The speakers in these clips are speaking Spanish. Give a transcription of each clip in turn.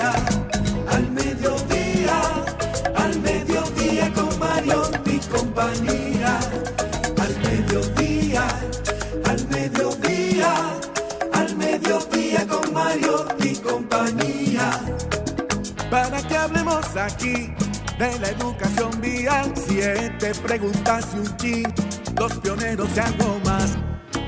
al mediodía, al mediodía con Mario y compañía. Al mediodía, al mediodía, al mediodía con Mario y compañía para que hablemos aquí de la educación vial. Siete preguntas y un chin, los pioneros y algo más.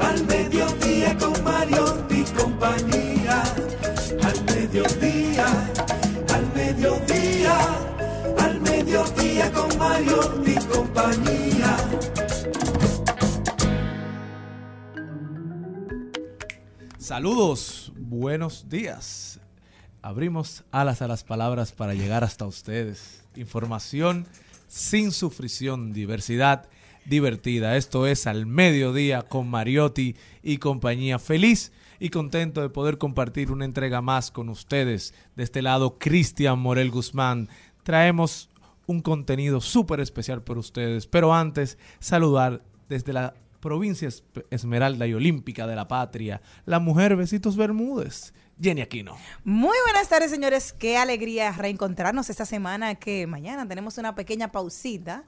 al mediodía con Mario y compañía. Al mediodía, al mediodía, al mediodía con Mario y compañía. Saludos, buenos días. Abrimos alas a las palabras para llegar hasta ustedes. Información sin sufrición, diversidad divertida. Esto es al mediodía con Mariotti y compañía. Feliz y contento de poder compartir una entrega más con ustedes. De este lado, Cristian Morel Guzmán. Traemos un contenido súper especial por ustedes. Pero antes, saludar desde la provincia Esmeralda y Olímpica de la Patria, la mujer Besitos Bermúdez. Jenny Aquino. Muy buenas tardes, señores. Qué alegría reencontrarnos esta semana que mañana tenemos una pequeña pausita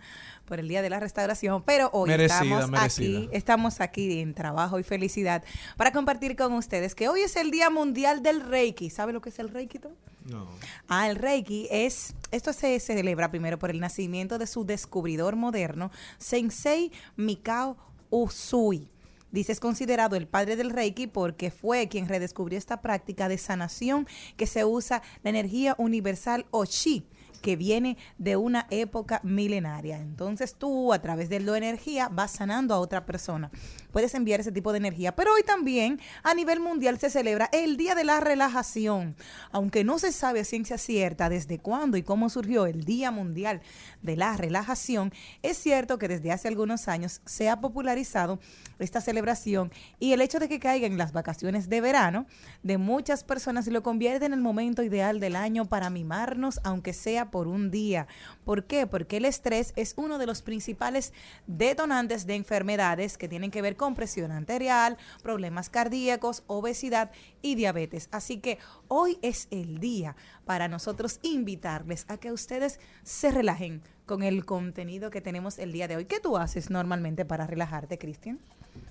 por el Día de la Restauración, pero hoy Merecida, estamos merecida. aquí, estamos aquí en trabajo y felicidad para compartir con ustedes que hoy es el Día Mundial del Reiki. ¿Sabe lo que es el Reiki? tú? No. Ah, el Reiki es, esto se celebra primero por el nacimiento de su descubridor moderno, Sensei Mikao Usui. Dice, es considerado el padre del Reiki porque fue quien redescubrió esta práctica de sanación que se usa la energía universal o Chi que viene de una época milenaria. Entonces tú a través de la energía vas sanando a otra persona. Puedes enviar ese tipo de energía. Pero hoy también a nivel mundial se celebra el Día de la Relajación. Aunque no se sabe a ciencia cierta desde cuándo y cómo surgió el Día Mundial de la Relajación, es cierto que desde hace algunos años se ha popularizado esta celebración y el hecho de que caigan las vacaciones de verano de muchas personas lo convierte en el momento ideal del año para mimarnos, aunque sea por un día. ¿Por qué? Porque el estrés es uno de los principales detonantes de enfermedades que tienen que ver con presión arterial, problemas cardíacos, obesidad y diabetes. Así que hoy es el día para nosotros invitarles a que ustedes se relajen con el contenido que tenemos el día de hoy. ¿Qué tú haces normalmente para relajarte, Cristian?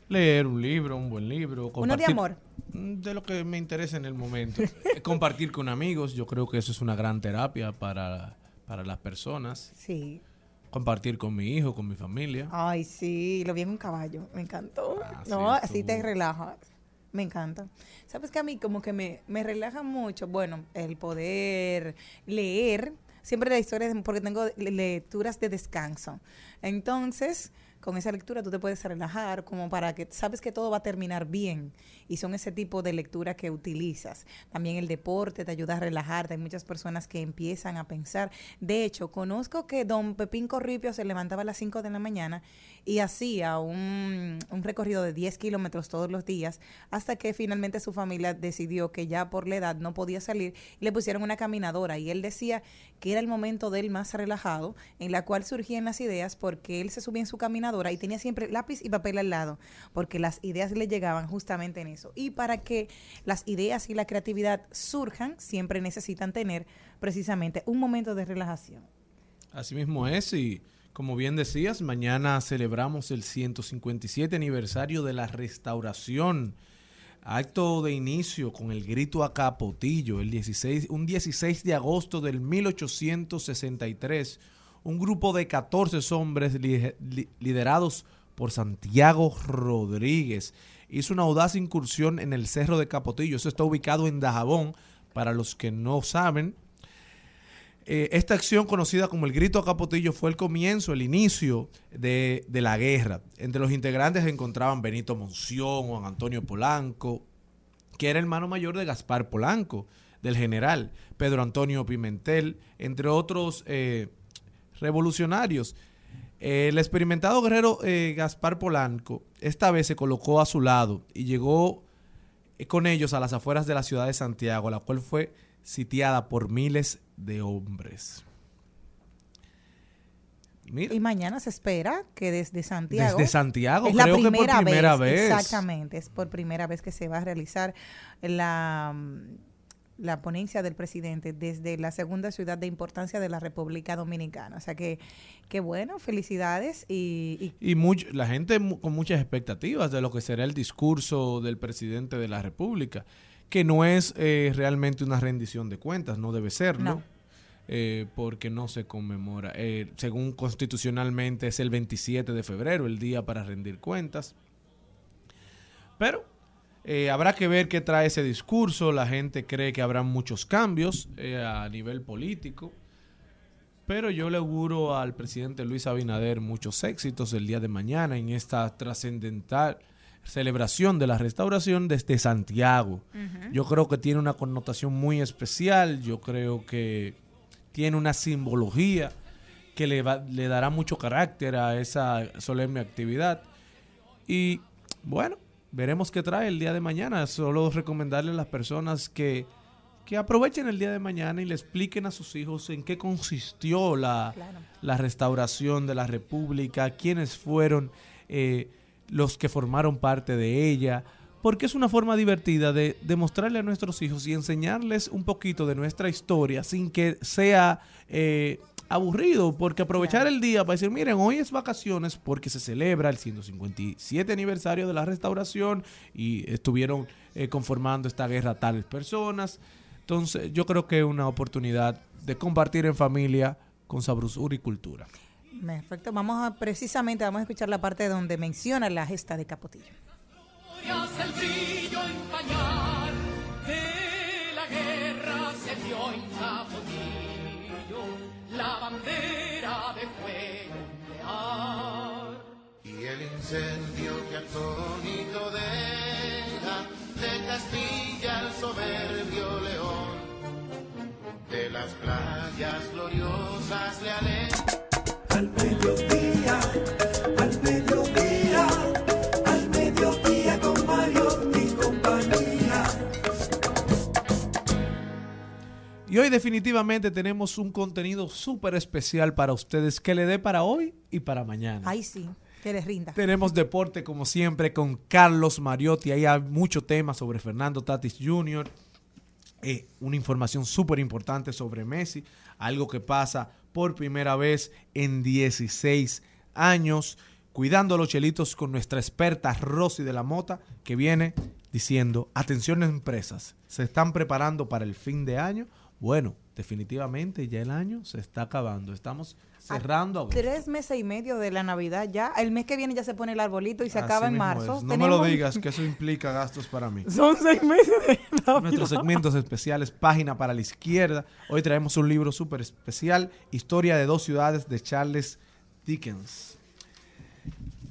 Leer un libro, un buen libro. Uno de amor. Mm, De lo que me interesa en el momento. Compartir con amigos, yo creo que eso es una gran terapia para, para las personas. Sí. Compartir con mi hijo, con mi familia. Ay, sí, lo vi en un caballo, me encantó. Ah, sí, no, así te relajas. Me encanta. Sabes que a mí como que me, me relaja mucho, bueno, el poder leer, siempre la historia, porque tengo le- lecturas de descanso. Entonces, con esa lectura tú te puedes relajar como para que sabes que todo va a terminar bien y son ese tipo de lectura que utilizas. También el deporte te ayuda a relajarte. Hay muchas personas que empiezan a pensar. De hecho, conozco que don Pepín Corripio se levantaba a las 5 de la mañana y hacía un, un recorrido de 10 kilómetros todos los días hasta que finalmente su familia decidió que ya por la edad no podía salir y le pusieron una caminadora y él decía que era el momento de él más relajado en la cual surgían las ideas porque él se subía en su caminadora y tenía siempre lápiz y papel al lado porque las ideas le llegaban justamente en eso y para que las ideas y la creatividad surjan siempre necesitan tener precisamente un momento de relajación. Así mismo es y como bien decías, mañana celebramos el 157 aniversario de la restauración. Acto de inicio con el grito a Capotillo, el 16, un 16 de agosto del 1863. Un grupo de 14 hombres li- li- liderados por Santiago Rodríguez hizo una audaz incursión en el Cerro de Capotillo. Eso está ubicado en Dajabón. Para los que no saben, eh, esta acción conocida como el Grito a Capotillo fue el comienzo, el inicio de, de la guerra. Entre los integrantes se encontraban Benito Monción, Juan Antonio Polanco, que era hermano mayor de Gaspar Polanco, del general, Pedro Antonio Pimentel, entre otros eh, revolucionarios. El experimentado guerrero eh, Gaspar Polanco esta vez se colocó a su lado y llegó eh, con ellos a las afueras de la ciudad de Santiago, la cual fue sitiada por miles de hombres. Mira, Y mañana se espera que desde Santiago. desde Santiago, es la creo que por primera primera vez. Exactamente, es por primera vez que se va a realizar la, la ponencia del presidente desde la segunda ciudad de importancia de la República Dominicana. O sea que, que bueno, felicidades y, y Y much- la gente con muchas expectativas de lo que será el discurso del presidente de la República, que no es eh, realmente una rendición de cuentas, no debe serlo, No. eh, porque no se conmemora. Eh, según constitucionalmente es el 27 de febrero, el día para rendir cuentas. Pero eh, habrá que ver qué trae ese discurso. La gente cree que habrá muchos cambios eh, a nivel político. Pero yo le auguro al presidente Luis Abinader muchos éxitos el día de mañana en esta trascendental celebración de la restauración desde Santiago. Yo creo que tiene una connotación muy especial, yo creo que tiene una simbología que le, va- le dará mucho carácter a esa solemne actividad. Y bueno, veremos qué trae el día de mañana. Solo recomendarle a las personas que, que aprovechen el día de mañana y le expliquen a sus hijos en qué consistió la, Claro. la restauración de la República, quiénes fueron eh, los que formaron parte de ella, porque es una forma divertida de demostrarle a nuestros hijos y enseñarles un poquito de nuestra historia sin que sea eh, aburrido, porque aprovechar Claro. el día para decir, miren, hoy es vacaciones porque se celebra el 157 aniversario de la restauración y estuvieron eh, conformando esta guerra tales personas. Entonces, yo creo que es una oportunidad de compartir en familia con sabrosura y cultura. perfecto. Vamos a precisamente vamos a escuchar la parte donde menciona la gesta de Capotillo. glorias el brillo empañar de la guerra se dio en Capotillo la bandera de fuego. Y el incendio que atónito deja de Castilla al soberbio león, de las playas gloriosas le aleja. Al mediodía, Y hoy definitivamente tenemos un contenido súper especial para ustedes que le dé para hoy y para mañana. Ay, sí, que les rinda. Tenemos deporte como siempre con Carlos Mariotti. Ahí hay mucho tema sobre Fernando Tatis Jr. Eh, una información súper importante sobre Messi. Algo que pasa por primera vez en 16 años. Cuidando a los chelitos con nuestra experta Rosy de la Mota, que viene diciendo, atención empresas, ¿se están preparando para el fin de año? Bueno, definitivamente ya el año se está acabando. Estamos cerrando agosto. Tres meses y medio de la Navidad ya. El mes que viene ya se pone el arbolito y se Así acaba en marzo. es. No me lo Tenemos- digas, que eso implica gastos para mí. Son seis meses de Navidad. Nuestros segmentos especiales, Página para la Izquierda. Hoy traemos un libro súper especial, Historia de dos ciudades de Charles Dickens.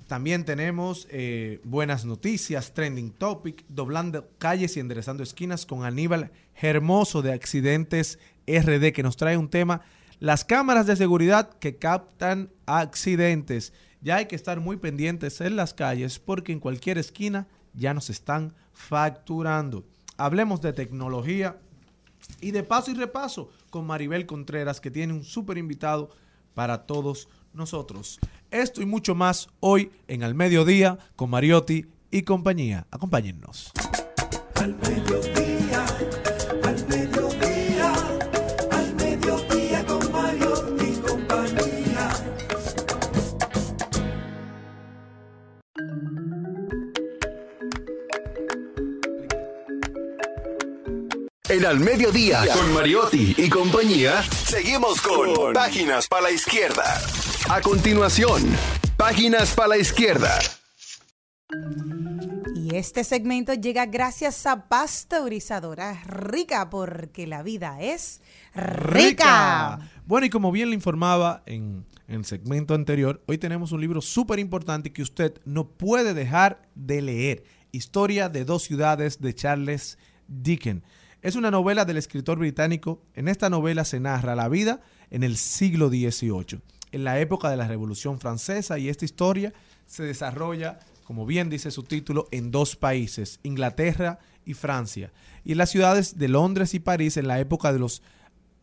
También tenemos eh, buenas noticias, Trending Topic, doblando calles y enderezando esquinas con Aníbal Hermoso de Accidentes RD, que nos trae un tema, las cámaras de seguridad que captan accidentes. Ya hay que estar muy pendientes en las calles porque en cualquier esquina ya nos están facturando. Hablemos de tecnología y de paso y repaso con Maribel Contreras, que tiene un súper invitado para todos nosotros. Esto y mucho más hoy en Al Mediodía con Mariotti y compañía. Acompáñennos. Al mediodía, al mediodía, al mediodía con Mario y compañía. En Al Mediodía, con Mariotti y compañía, seguimos con Páginas para la Izquierda. A continuación, Páginas para la Izquierda. Y este segmento llega gracias a Pasteurizadora Rica, porque la vida es rica. Bueno, y como bien le informaba en, en el segmento anterior, hoy tenemos un libro súper importante que usted no puede dejar de leer. Historia de dos ciudades de Charles Dickens. Es una novela del escritor británico. En esta novela se narra la vida en el siglo XVIII, en la época de la Revolución Francesa, y esta historia se desarrolla, como bien dice su título, en dos países, Inglaterra y Francia, y en las ciudades de Londres y París en la época de los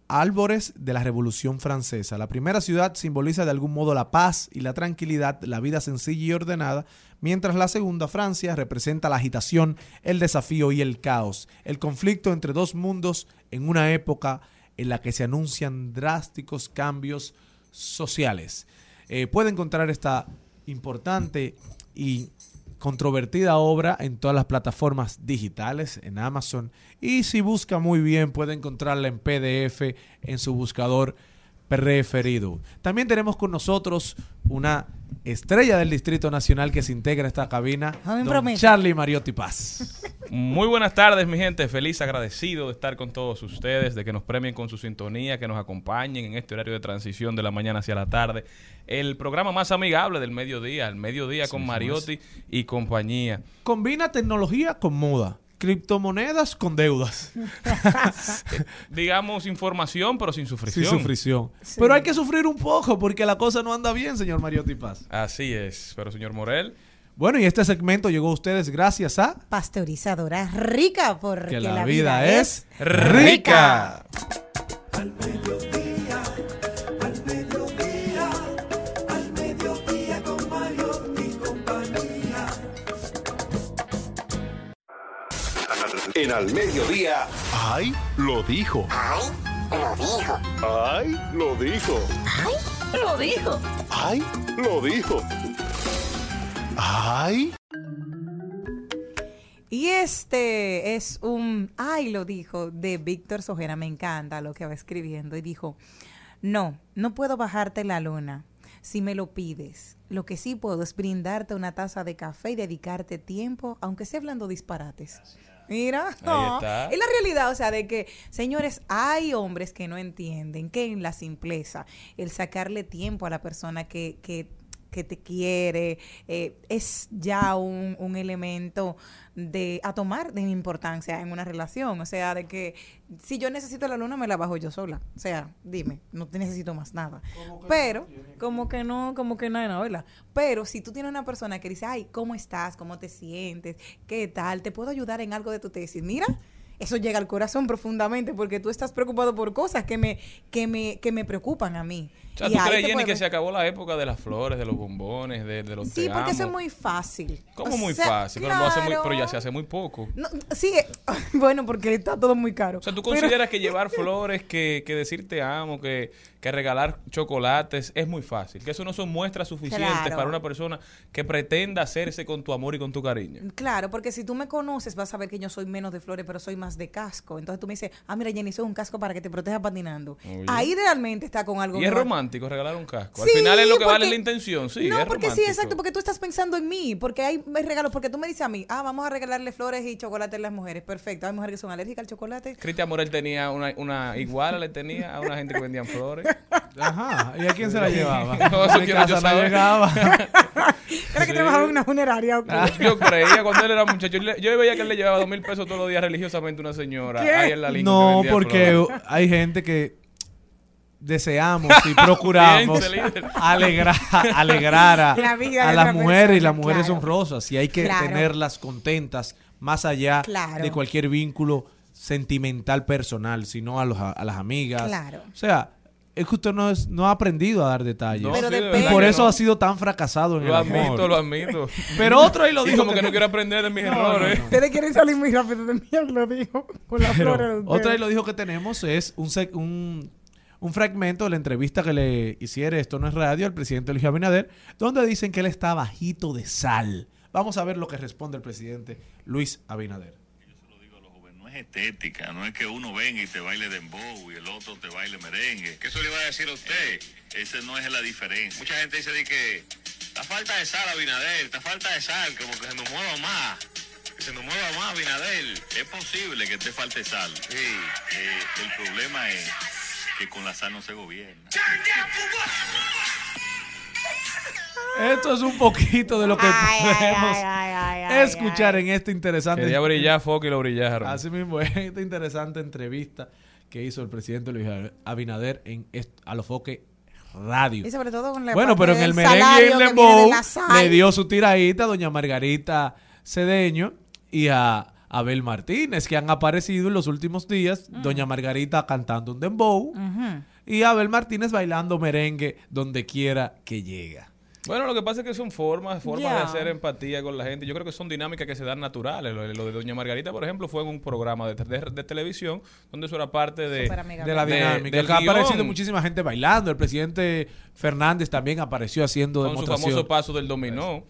árboles de la Revolución Francesa. La primera ciudad simboliza de algún modo la paz y la tranquilidad, la vida sencilla y ordenada, mientras la segunda, Francia, representa la agitación, el desafío y el caos, el conflicto entre dos mundos en una época en la que se anuncian drásticos cambios sociales. Eh, puede encontrar esta importante y controvertida obra en todas las plataformas digitales, en Amazon. Y si busca muy bien, puede encontrarla en PDF en su buscador preferido. También tenemos con nosotros una estrella del Distrito Nacional que se integra a esta cabina, don promesa. Charlie Mariotti Paz. Muy buenas tardes, mi gente. Feliz, agradecido de estar con todos ustedes, de que nos premien con su sintonía, que nos acompañen en este horario de transición de la mañana hacia la tarde. El programa más amigable del mediodía, el mediodía con Mariotti y compañía. Combina tecnología con moda, criptomonedas con deudas. Digamos información, pero sin sufrición. Sin sufrición. Pero hay que sufrir un poco porque la cosa no anda bien, señor Mariotti Paz. Así es. Pero, señor Morel, Bueno, y este segmento llegó a ustedes gracias a Pasteurizadora Rica, porque que la, vida, es rica. rica. En Al Mediodía. ¡Ay! Lo dijo. ¡Ay! Lo dijo. ¡Ay! Lo dijo. Lo dijo. ¡Ay! Lo dijo. ¡Ay! Y este es un, ay, lo dijo, de Víctor Sojera. Me encanta lo que va escribiendo. Y dijo, no, no puedo bajarte la luna si me lo pides. Lo que sí puedo es brindarte una taza de café y dedicarte tiempo, aunque sea hablando disparates. Mira, no, es la realidad, o sea, de que, señores, hay hombres que no entienden que en la simpleza, el sacarle tiempo a la persona que, que que te quiere, eh, es ya un, un elemento de a tomar de importancia en una relación. O sea, de que si yo necesito la luna, me la bajo yo sola. O sea, dime, no te necesito más nada. Pero, como que no, como que no, ¿verdad? Pero si tú tienes una persona que dice, ay, ¿cómo estás? ¿Cómo te sientes? ¿Qué tal? ¿Te puedo ayudar en algo de tu tesis? Mira, eso llega al corazón profundamente porque tú estás preocupado por cosas que me, que me, que me preocupan a mí. O sea, Y ¿tú crees, Jenny, puede que se acabó la época de las flores, de los bombones, de, de los Sí, porque eso es muy fácil. ¿Cómo O muy sea, fácil? Pero, lo hace muy, claro. pero ya se hace muy poco. No, sí, eh, bueno, porque está todo muy caro. O sea, ¿tú Pero- consideras que llevar flores, que, que decir te amo, que, que regalar chocolates es muy fácil? Que eso no son muestras suficientes Claro. para una persona que pretenda hacerse con tu amor y con tu cariño. Claro, porque si tú me conoces vas a ver que yo soy menos de flores, pero soy más de casco. Entonces tú me dices, ah, mira, Jenny, soy un casco para que te proteja patinando. Oye. Ahí realmente está con algo Y es mejor. Romántico regalar un casco. Al Sí, final es lo que vale la intención, sí. no, es porque sí, exacto, porque tú estás pensando en mí, porque hay regalos, porque tú me dices a mí, ah, vamos a regalarle flores y chocolate a las mujeres, perfecto, hay mujeres que son alérgicas al chocolate. Cristian Morel tenía una, una iguala, le tenía a una gente que vendían flores. Ajá. ¿Y a quién se la llevaba? No, eso quiero yo saber. llegaba. Era que trabajaba en una funeraria. Yo creía cuando él era muchacho. Yo, veía que él le llevaba dos mil pesos todos los días religiosamente a una señora. ¿Qué? Ahí en la línea. No, porque flores. hay gente que deseamos y procuramos alegrar, alegrar a, La vida a las mujeres y persona, las mujeres claro. son rosas y hay que Claro. tenerlas contentas más allá Claro. de cualquier vínculo sentimental personal, sino a, los, a las amigas. Claro. O sea, es que usted no, es, no ha aprendido a dar detalles. No, Pero sí, y por eso no. ha sido tan fracasado en Lo el amor. admito, lo admito. Pero otro ahí lo Y dijo como que no quiero aprender de mis errores. Ustedes quieren salir muy rápido de mí, lo dijo, con las Pero flores. de otra ustedes. y lo dijo que tenemos es un, sec- un, un fragmento de la entrevista que le hiciera Esto no es radio al presidente Luis Abinader, donde dicen que él está bajito de sal. Vamos a ver lo que responde el presidente Luis Abinader. No es estética, no es que uno venga y te baile dembow y el otro te baile merengue. ¿Qué eso le iba a decir a usted? Esa no es la diferencia. Mucha gente dice de que la falta de sal, Abinader, la falta de sal, como que se nos mueva más. Que se nos mueva más, Abinader. Es posible que te falte sal. Sí. eh, el problema es que con la sal no se gobierna. Esto es un poquito de lo que Ay, podemos ay, ay, ay, ay, escuchar en este interesante Quería brillar foco y lo brillaron. Así mismo, en esta interesante entrevista que hizo el presidente Luis Abinader en a los foques radio. Y sobre todo con la Bueno, pero en el merengue y el dembow le dio su tiradita a doña Margarita Cedeño y a Abel Martínez, que han aparecido en los últimos días. Mm. Doña Margarita cantando un dembow y Abel Martínez bailando merengue donde quiera que llega. Bueno, lo que pasa es que son formas, formas de hacer empatía con la gente. Yo creo que son dinámicas que se dan naturales. Lo, lo de Doña Margarita, por ejemplo, fue en un programa de, de- de televisión donde eso era parte de... La De- dinámica. ha aparecido muchísima gente bailando. El presidente Fernández también apareció haciendo con su demostración. famoso paso del dominó.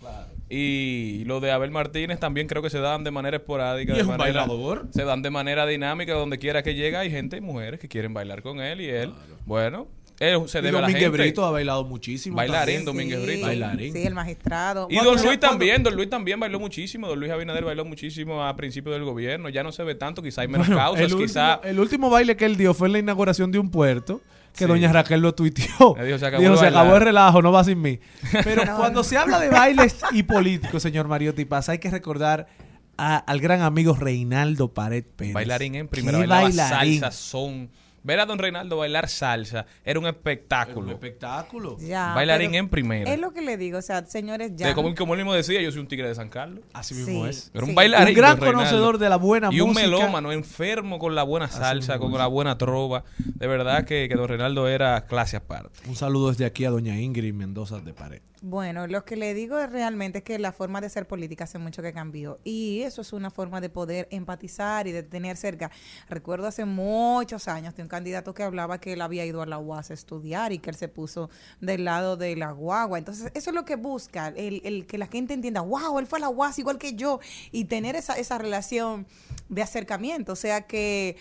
Y lo de Abel Martínez también creo que se dan de manera esporádica. Y de es un manera- bailador. Se dan de manera dinámica donde quiera que llega. Hay gente y mujeres que quieren bailar con él y él, bueno, él se Y debe a la Domínguez gente. Brito ha bailado muchísimo. Bailarín, también. Domínguez Brito. Bailarín. Sí, el magistrado. Y Bueno, Don Luis cuando- también, Don Luis también bailó muchísimo, Don Luis Abinader bailó muchísimo a principios del gobierno, ya no se ve tanto, quizá hay menos Bueno, causas, el, quizá... último, el último baile que él dio fue en la inauguración de un puerto que Sí. doña Raquel lo tuiteó. Dijo, "Se acabó Dijo, el se bailar". acabó el relajo, no va sin mí. Pero cuando se habla de bailes y políticos, señor Mariotti Paz, hay que recordar a- al gran amigo Reinaldo Pared Pérez. Bailarín en primera, bailaba bailarín. salsa, son... Ver a Don Reinaldo bailar salsa era un Un espectáculo. espectáculo. Ya, Bailarín en primera. Es lo que le digo, o sea, señores, ya. De como, como él mismo decía, yo soy un tigre de San Carlos. Así mismo Sí. es. Era un Sí. bailarín. Un gran conocedor de la buena Y un música. melómano, enfermo con la buena salsa, con la buena trova. De verdad que, que Don Reinaldo era clase aparte. Un saludo desde aquí a doña Ingrid Mendoza de Pared. Bueno, lo que le digo es realmente que la forma de ser política hace mucho que cambió y eso es una forma de poder empatizar y de tener cerca. Recuerdo hace muchos años de un candidato que hablaba que él había ido a la UAS a estudiar y que él se puso del lado de la guagua. Entonces, eso es lo que busca, el, el que la gente entienda, wow, él fue a la UAS igual que yo y tener esa, esa relación de acercamiento. O sea que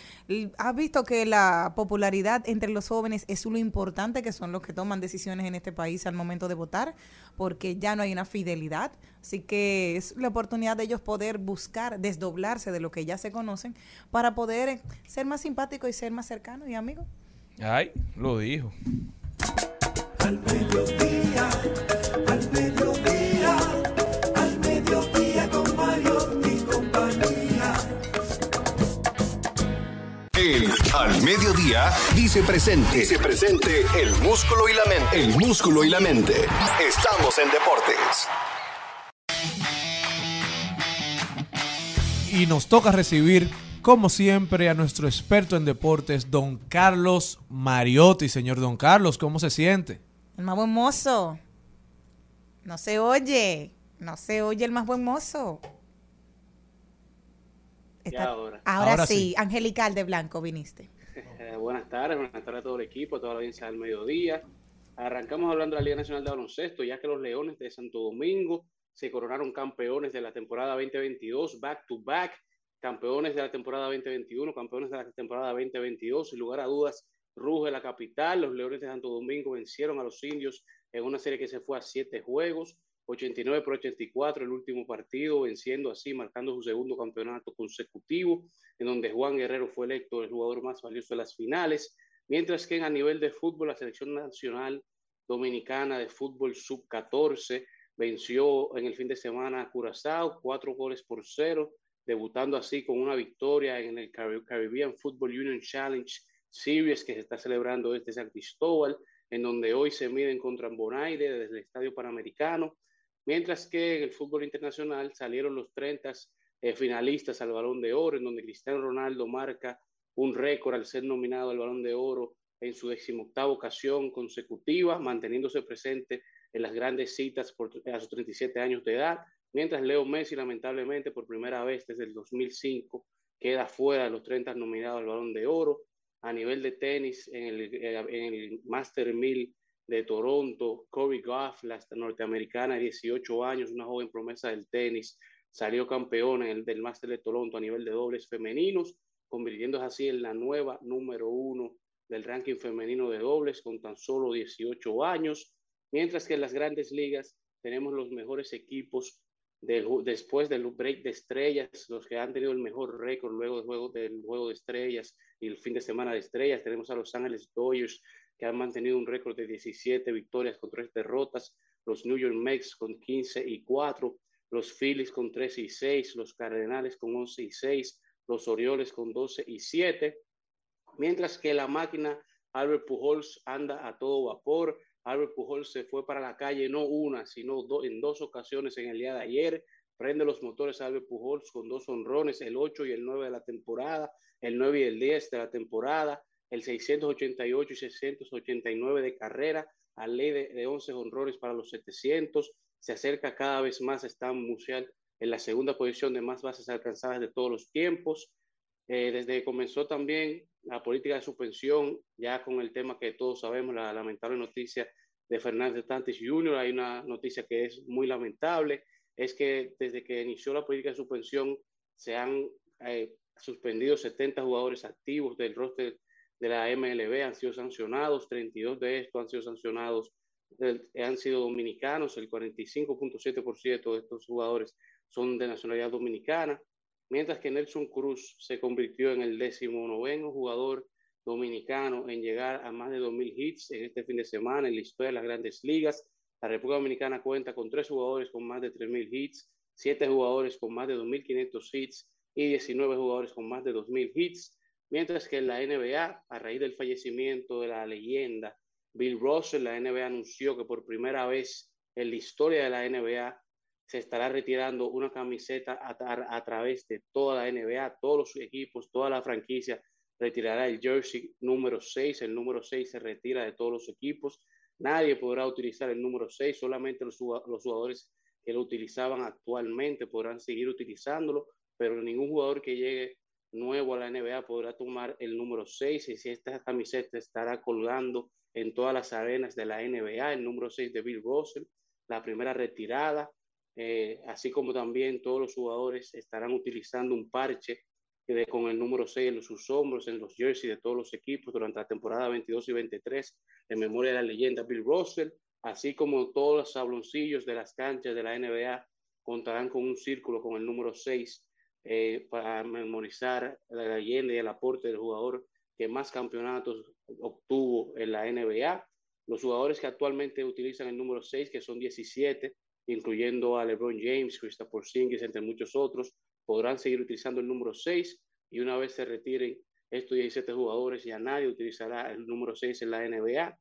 has visto que la popularidad entre los jóvenes es lo importante que son los que toman decisiones en este país al momento de votar, porque ya no hay una fidelidad. Así que es la oportunidad de ellos poder buscar, desdoblarse de lo que ya se conocen para poder eh, ser más simpáticos y ser más cercanos y amigos. Ay, lo dijo. Al mediodía, El Al Mediodía dice presente. Dice presente el músculo y la mente. El músculo y la mente. Estamos en deportes. Y nos toca recibir como siempre, a nuestro experto en deportes, don Carlos Mariotti. Señor don Carlos, ¿cómo se siente? El más buen mozo. No se oye. No se oye el más buen mozo. Está- ahora. ahora Ahora sí, sí. Angelical de Blanco viniste. Eh, buenas tardes, buenas tardes a todo el equipo, a toda la audiencia del mediodía. Arrancamos hablando de la Liga Nacional de Baloncesto, ya que los Leones de Santo Domingo se coronaron campeones de la temporada 2022, back to back, campeones de la temporada 2021, campeones de la temporada 2022. Sin lugar a dudas, ruge la capital. Los Leones de Santo Domingo vencieron a los indios en una serie que se fue a siete juegos. 89 por 84 el último partido, venciendo así, marcando su segundo campeonato consecutivo, en donde Juan Guerrero fue electo el jugador más valioso de las finales, mientras que a nivel de fútbol, la selección nacional dominicana de fútbol sub-14 venció en el fin de semana a Curazao, cuatro goles por cero, debutando así con una victoria en el Cari- Caribbean Football Union Challenge Series que se está celebrando desde San Cristóbal, en donde hoy se miden contra Bonaire desde el Estadio Panamericano, mientras que en el fútbol internacional salieron los 30 eh, finalistas al Balón de Oro, en donde Cristiano Ronaldo marca un récord al ser nominado al Balón de Oro en su decimoctava ocasión consecutiva, manteniéndose presente en las grandes citas por, a sus 37 años de edad, mientras Leo Messi, lamentablemente, por primera vez desde el 2005, queda fuera de los 30 nominados al Balón de Oro. A nivel de tenis, en el, eh, en el Master 1000 de Toronto, Corey Goff, la norteamericana de 18 años, una joven promesa del tenis, salió campeona en el, del Master de Toronto a nivel de dobles femeninos, convirtiéndose así en la nueva número uno del ranking femenino de dobles con tan solo 18 años, mientras que en las grandes ligas tenemos los mejores equipos después del break de estrellas, los que han tenido el mejor récord luego del juego, del juego de estrellas y el fin de semana de estrellas. Tenemos a Los Ángeles Dodgers, que han mantenido un récord de 17 victorias con 3 derrotas, los New York Mets con 15 y 4, los Phillies con 3 y 6, los Cardenales con 11 y 6, los Orioles con 12 y 7, mientras que la máquina Albert Pujols anda a todo vapor. Albert Pujols se fue para la calle no una, sino do- en dos ocasiones en el día de ayer. Prende los motores Albert Pujols con dos honrones, el 8 y el 9 de la temporada, el 9 y el 10 de la temporada, el 688 y 689 de carrera, a ley de, de 11 honrones para los 700. Se acerca cada vez más Stan Musial en la segunda posición de más bases alcanzadas de todos los tiempos. Eh, desde que comenzó también la política de suspensión, ya con el tema que todos sabemos, la lamentable noticia de Fernández Tatis Jr., hay una noticia que es muy lamentable, es que desde que inició la política de suspensión se han eh, suspendido 70 jugadores activos del roster de la MLB, han sido sancionados, 32 de estos han sido sancionados, han sido dominicanos, el 45.7% de estos jugadores son de nacionalidad dominicana, mientras que Nelson Cruz se convirtió en el décimo noveno jugador dominicano en llegar a más de 2.000 hits en este fin de semana en la historia de las grandes ligas. La República Dominicana cuenta con tres jugadores con más de 3.000 hits, siete jugadores con más de 2.500 hits y 19 jugadores con más de 2.000 hits, mientras que en la NBA, a raíz del fallecimiento de la leyenda Bill Russell, la NBA anunció que por primera vez en la historia de la NBA se estará retirando una camiseta a, través de toda la NBA, todos los equipos, toda la franquicia retirará el jersey número 6, el número 6 se retira de todos los equipos, nadie podrá utilizar el número 6, solamente los, los jugadores que lo utilizaban actualmente podrán seguir utilizándolo, pero ningún jugador que llegue nuevo a la NBA podrá tomar el número 6 y si esta camiseta estará colgando en todas las arenas de la NBA, el número 6 de Bill Russell, la primera retirada, eh, así como también todos los jugadores estarán utilizando un parche con el número 6 en sus hombros, en los jerseys de todos los equipos durante la temporada 22 y 23, en memoria de la leyenda Bill Russell, así como todos los sabloncillos de las canchas de la NBA contarán con un círculo con el número 6 eh, para memorizar la leyenda y el aporte del jugador que más campeonatos obtuvo en la NBA. Los jugadores que actualmente utilizan el número 6, que son 17, incluyendo a LeBron James, Kristaps Porzingis, entre muchos otros, podrán seguir utilizando el número 6 y una vez se retiren estos 17 jugadores, ya nadie utilizará el número 6 en la NBA.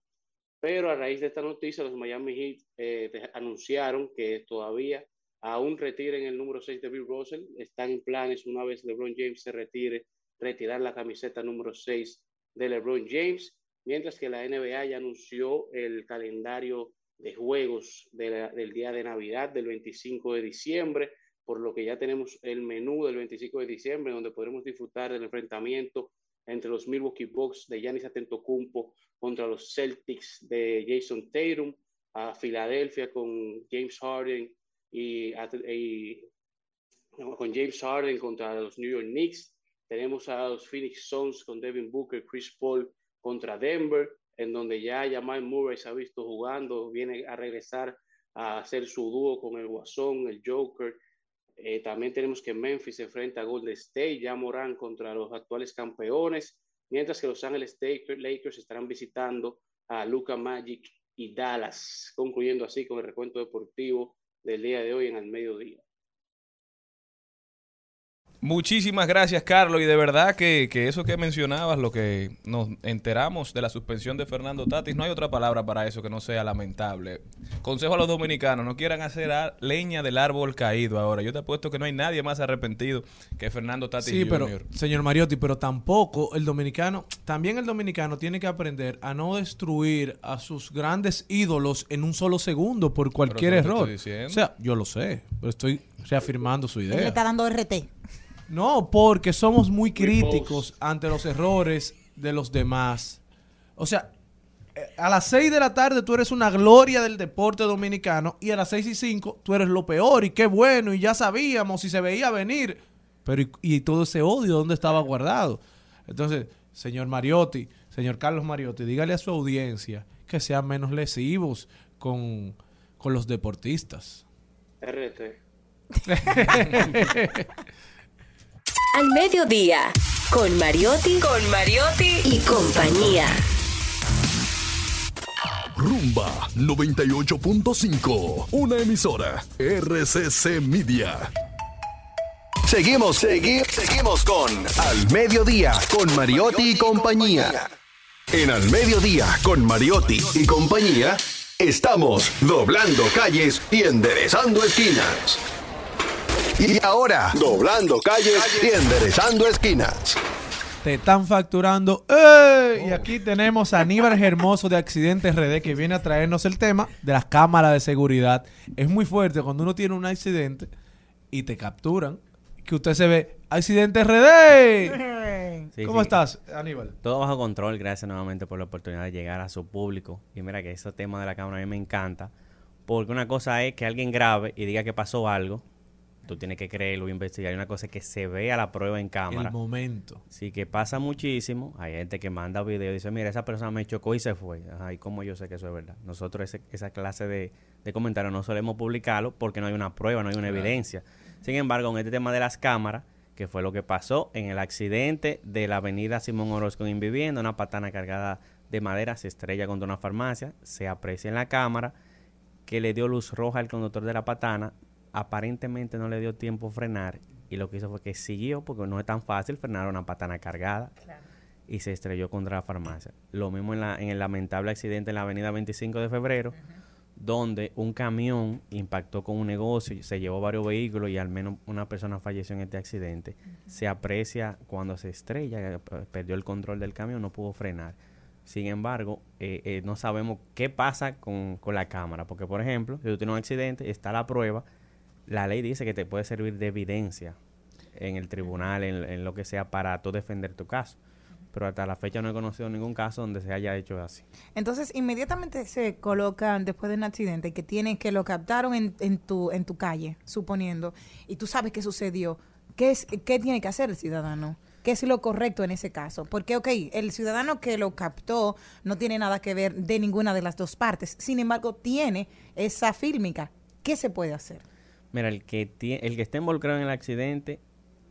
Pero a raíz de esta noticia, los Miami Heat eh, anunciaron que todavía aún retiren el número 6 de Bill Russell. Están en planes, una vez LeBron James se retire, retirar la camiseta número 6 de LeBron James, mientras que la NBA ya anunció el calendario de juegos del día de Navidad del 25 de diciembre, por lo que ya tenemos el menú del 25 de diciembre, donde podremos disfrutar del enfrentamiento entre los Milwaukee Bucks de Giannis Antetokounmpo contra los Celtics de Jason Tatum, a Filadelfia con James Harden y, con James Harden contra los New York Knicks. Tenemos a los Phoenix Suns con Devin Booker, Chris Paul contra Denver, en donde ya Jamal Murray se ha visto jugando, viene a regresar a hacer su dúo con el Guasón, el Joker. Eh, también tenemos que Memphis se enfrenta a Golden State, ya Morán contra los actuales campeones, mientras que Los Ángeles Lakers estarán visitando a Luca Magic y Dallas, concluyendo así con el recuento deportivo del día de hoy en el mediodía. Muchísimas gracias, Carlos. Y de verdad que, que eso que mencionabas, lo que nos enteramos de la suspensión de Fernando Tatis, no hay otra palabra para eso que no sea lamentable. Consejo a los dominicanos, no quieran hacer leña del árbol caído ahora. Yo te apuesto que no hay nadie más arrepentido que Fernando Tatis Sí, pero, señor Mariotti, pero tampoco el dominicano, también el dominicano tiene que aprender a no destruir a sus grandes ídolos en un solo segundo por cualquier error. O sea, yo lo sé, pero estoy reafirmando su Él le idea. está dando RT. No, porque somos muy críticos ante los errores de los demás. O sea, eh, a las 6 de la tarde tú eres una gloria del deporte dominicano y a las 6 y 5 tú eres lo peor y qué bueno y ya sabíamos y se veía venir. Pero y, y todo ese odio, ¿dónde estaba guardado? Entonces, señor Mariotti, señor Carlos Mariotti, dígale a su audiencia que sean menos lesivos con, con los deportistas. RT. Al mediodía, con Mariotti, con Mariotti y compañía. Rumba 98.5, una emisora RCC Media. Seguimos, seguimos, seguimos con Al Mediodía, con Mariotti y compañía. En Al Mediodía, con Mariotti y compañía, estamos doblando calles y enderezando esquinas. Y ahora, doblando calles y enderezando esquinas. Te están facturando. ¡Ey! Y aquí tenemos a Aníbal Hermoso de Accidentes RD que viene a traernos el tema de las cámaras de seguridad. Es muy fuerte cuando uno tiene un accidente y te capturan. Que usted se ve, accidente RD. Sí, ¿Cómo sí. estás, Aníbal? Todo bajo control, gracias nuevamente por la oportunidad de llegar a su público. Y mira que ese tema de la cámara a mí me encanta, porque una cosa es que alguien grabe y diga que pasó algo, tú tienes que creerlo, investigar. Y una cosa es que se vea la prueba en cámara. El momento. Sí, que pasa muchísimo. Hay gente que manda video y dice, mira, esa persona me chocó y se fue. Ajá, ¿y cómo yo sé que eso es verdad? Nosotros ese- esa clase de, de comentarios no solemos publicarlo porque no hay una prueba, no hay una Claro. evidencia. Sin embargo, en este tema de las cámaras, que fue lo que pasó en el accidente de la avenida Simón Orozco en Vivienda, una patana cargada de madera se estrella contra una farmacia, se aprecia en la cámara que le dio luz roja al conductor de la patana, aparentemente no le dio tiempo a frenar y lo que hizo fue que siguió, porque no es tan fácil frenar una patana cargada y se estrelló contra la farmacia. Lo mismo en, la- en el lamentable accidente en la avenida 25 de febrero, donde un camión impactó con un negocio, se llevó varios vehículos y al menos una persona falleció en este accidente. Se aprecia cuando se estrella, eh, perdió el control del camión, no pudo frenar. Sin embargo, eh, eh, no sabemos qué pasa con, con la cámara, porque por ejemplo, si tú tienes un accidente, está la prueba, la ley dice que te puede servir de evidencia en el tribunal, en, lo que sea, para tú defender tu caso. Pero hasta la fecha no he conocido ningún caso donde se haya hecho así. Entonces, inmediatamente se colocan después de un accidente que tienen que lo captaron en, en tu en tu calle, suponiendo, y tú sabes qué sucedió. ¿Qué es qué tiene que hacer el ciudadano? ¿Qué es lo correcto en ese caso? Porque, ok, el ciudadano que lo captó no tiene nada que ver de ninguna de las dos partes. Sin embargo, tiene esa fílmica. ¿Qué se puede hacer? Mira, el que, tie- el que esté involucrado en el accidente,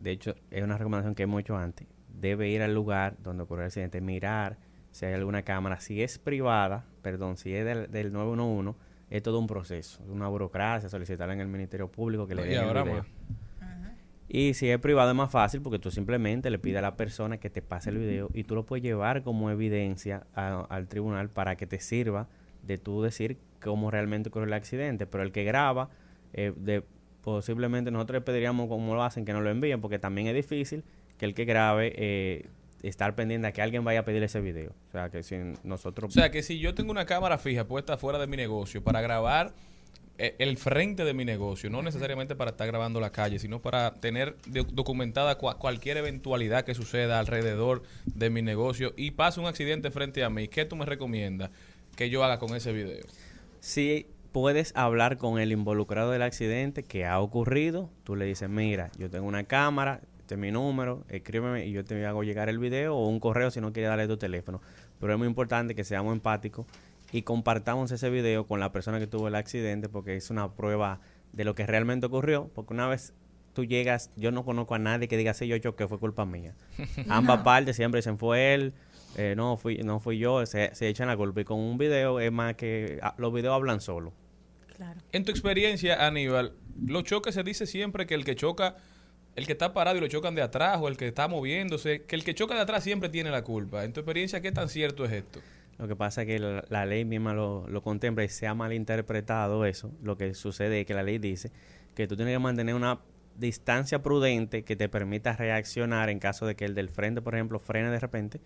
de hecho, es una recomendación que hemos hecho antes, debe ir al lugar donde ocurrió el accidente, mirar si hay alguna cámara. Si es privada, perdón, si es del, del 911, es todo un proceso, una burocracia, solicitarla en el Ministerio Público que le den el video. más. Y si es privado es más fácil porque tú simplemente le pides a la persona que te pase el video y tú lo puedes llevar como evidencia a- al tribunal para que te sirva de tú decir cómo realmente ocurrió el accidente. Pero el que graba, eh, de, posiblemente nosotros le pediríamos como lo hacen que nos lo envíen porque también es difícil que el que grabe eh, estar pendiente a que alguien vaya a pedir ese video. O sea, que si nosotros... O sea, que si yo tengo una cámara fija puesta fuera de mi negocio para grabar eh, el frente de mi negocio, no necesariamente para estar grabando la calle, sino para tener documentada cua- cualquier eventualidad que suceda alrededor de mi negocio y pasa un accidente frente a mí, ¿qué tú me recomiendas que yo haga con ese video? Si puedes hablar con el involucrado del accidente que ha ocurrido, tú le dices, mira, yo tengo una cámara, este es mi número, escríbeme y yo te hago llegar el video o un correo si no quieres darle tu teléfono. Pero es muy importante que seamos empáticos y compartamos ese video con la persona que tuvo el accidente porque es una prueba de lo que realmente ocurrió. Porque una vez tú llegas, yo no conozco a nadie que diga, sí, yo choqué, fue culpa mía. Ambas No. partes siempre dicen, fue él, eh, no, fui, no fui yo, se, se echan la culpa. Y con un video es más que ah, los videos hablan solo. En tu experiencia, Aníbal, los choques se dice siempre que el que choca, el que está parado y lo chocan de atrás o el que está moviéndose, que el que choca de atrás siempre tiene la culpa. En tu experiencia, ¿qué tan cierto es esto? Lo que pasa es que la, la ley misma lo, lo contempla y se ha malinterpretado eso. Lo que sucede es que la ley dice que tú tienes que mantener una distancia prudente que te permita reaccionar en caso de que el del frente, por ejemplo, frene de repente.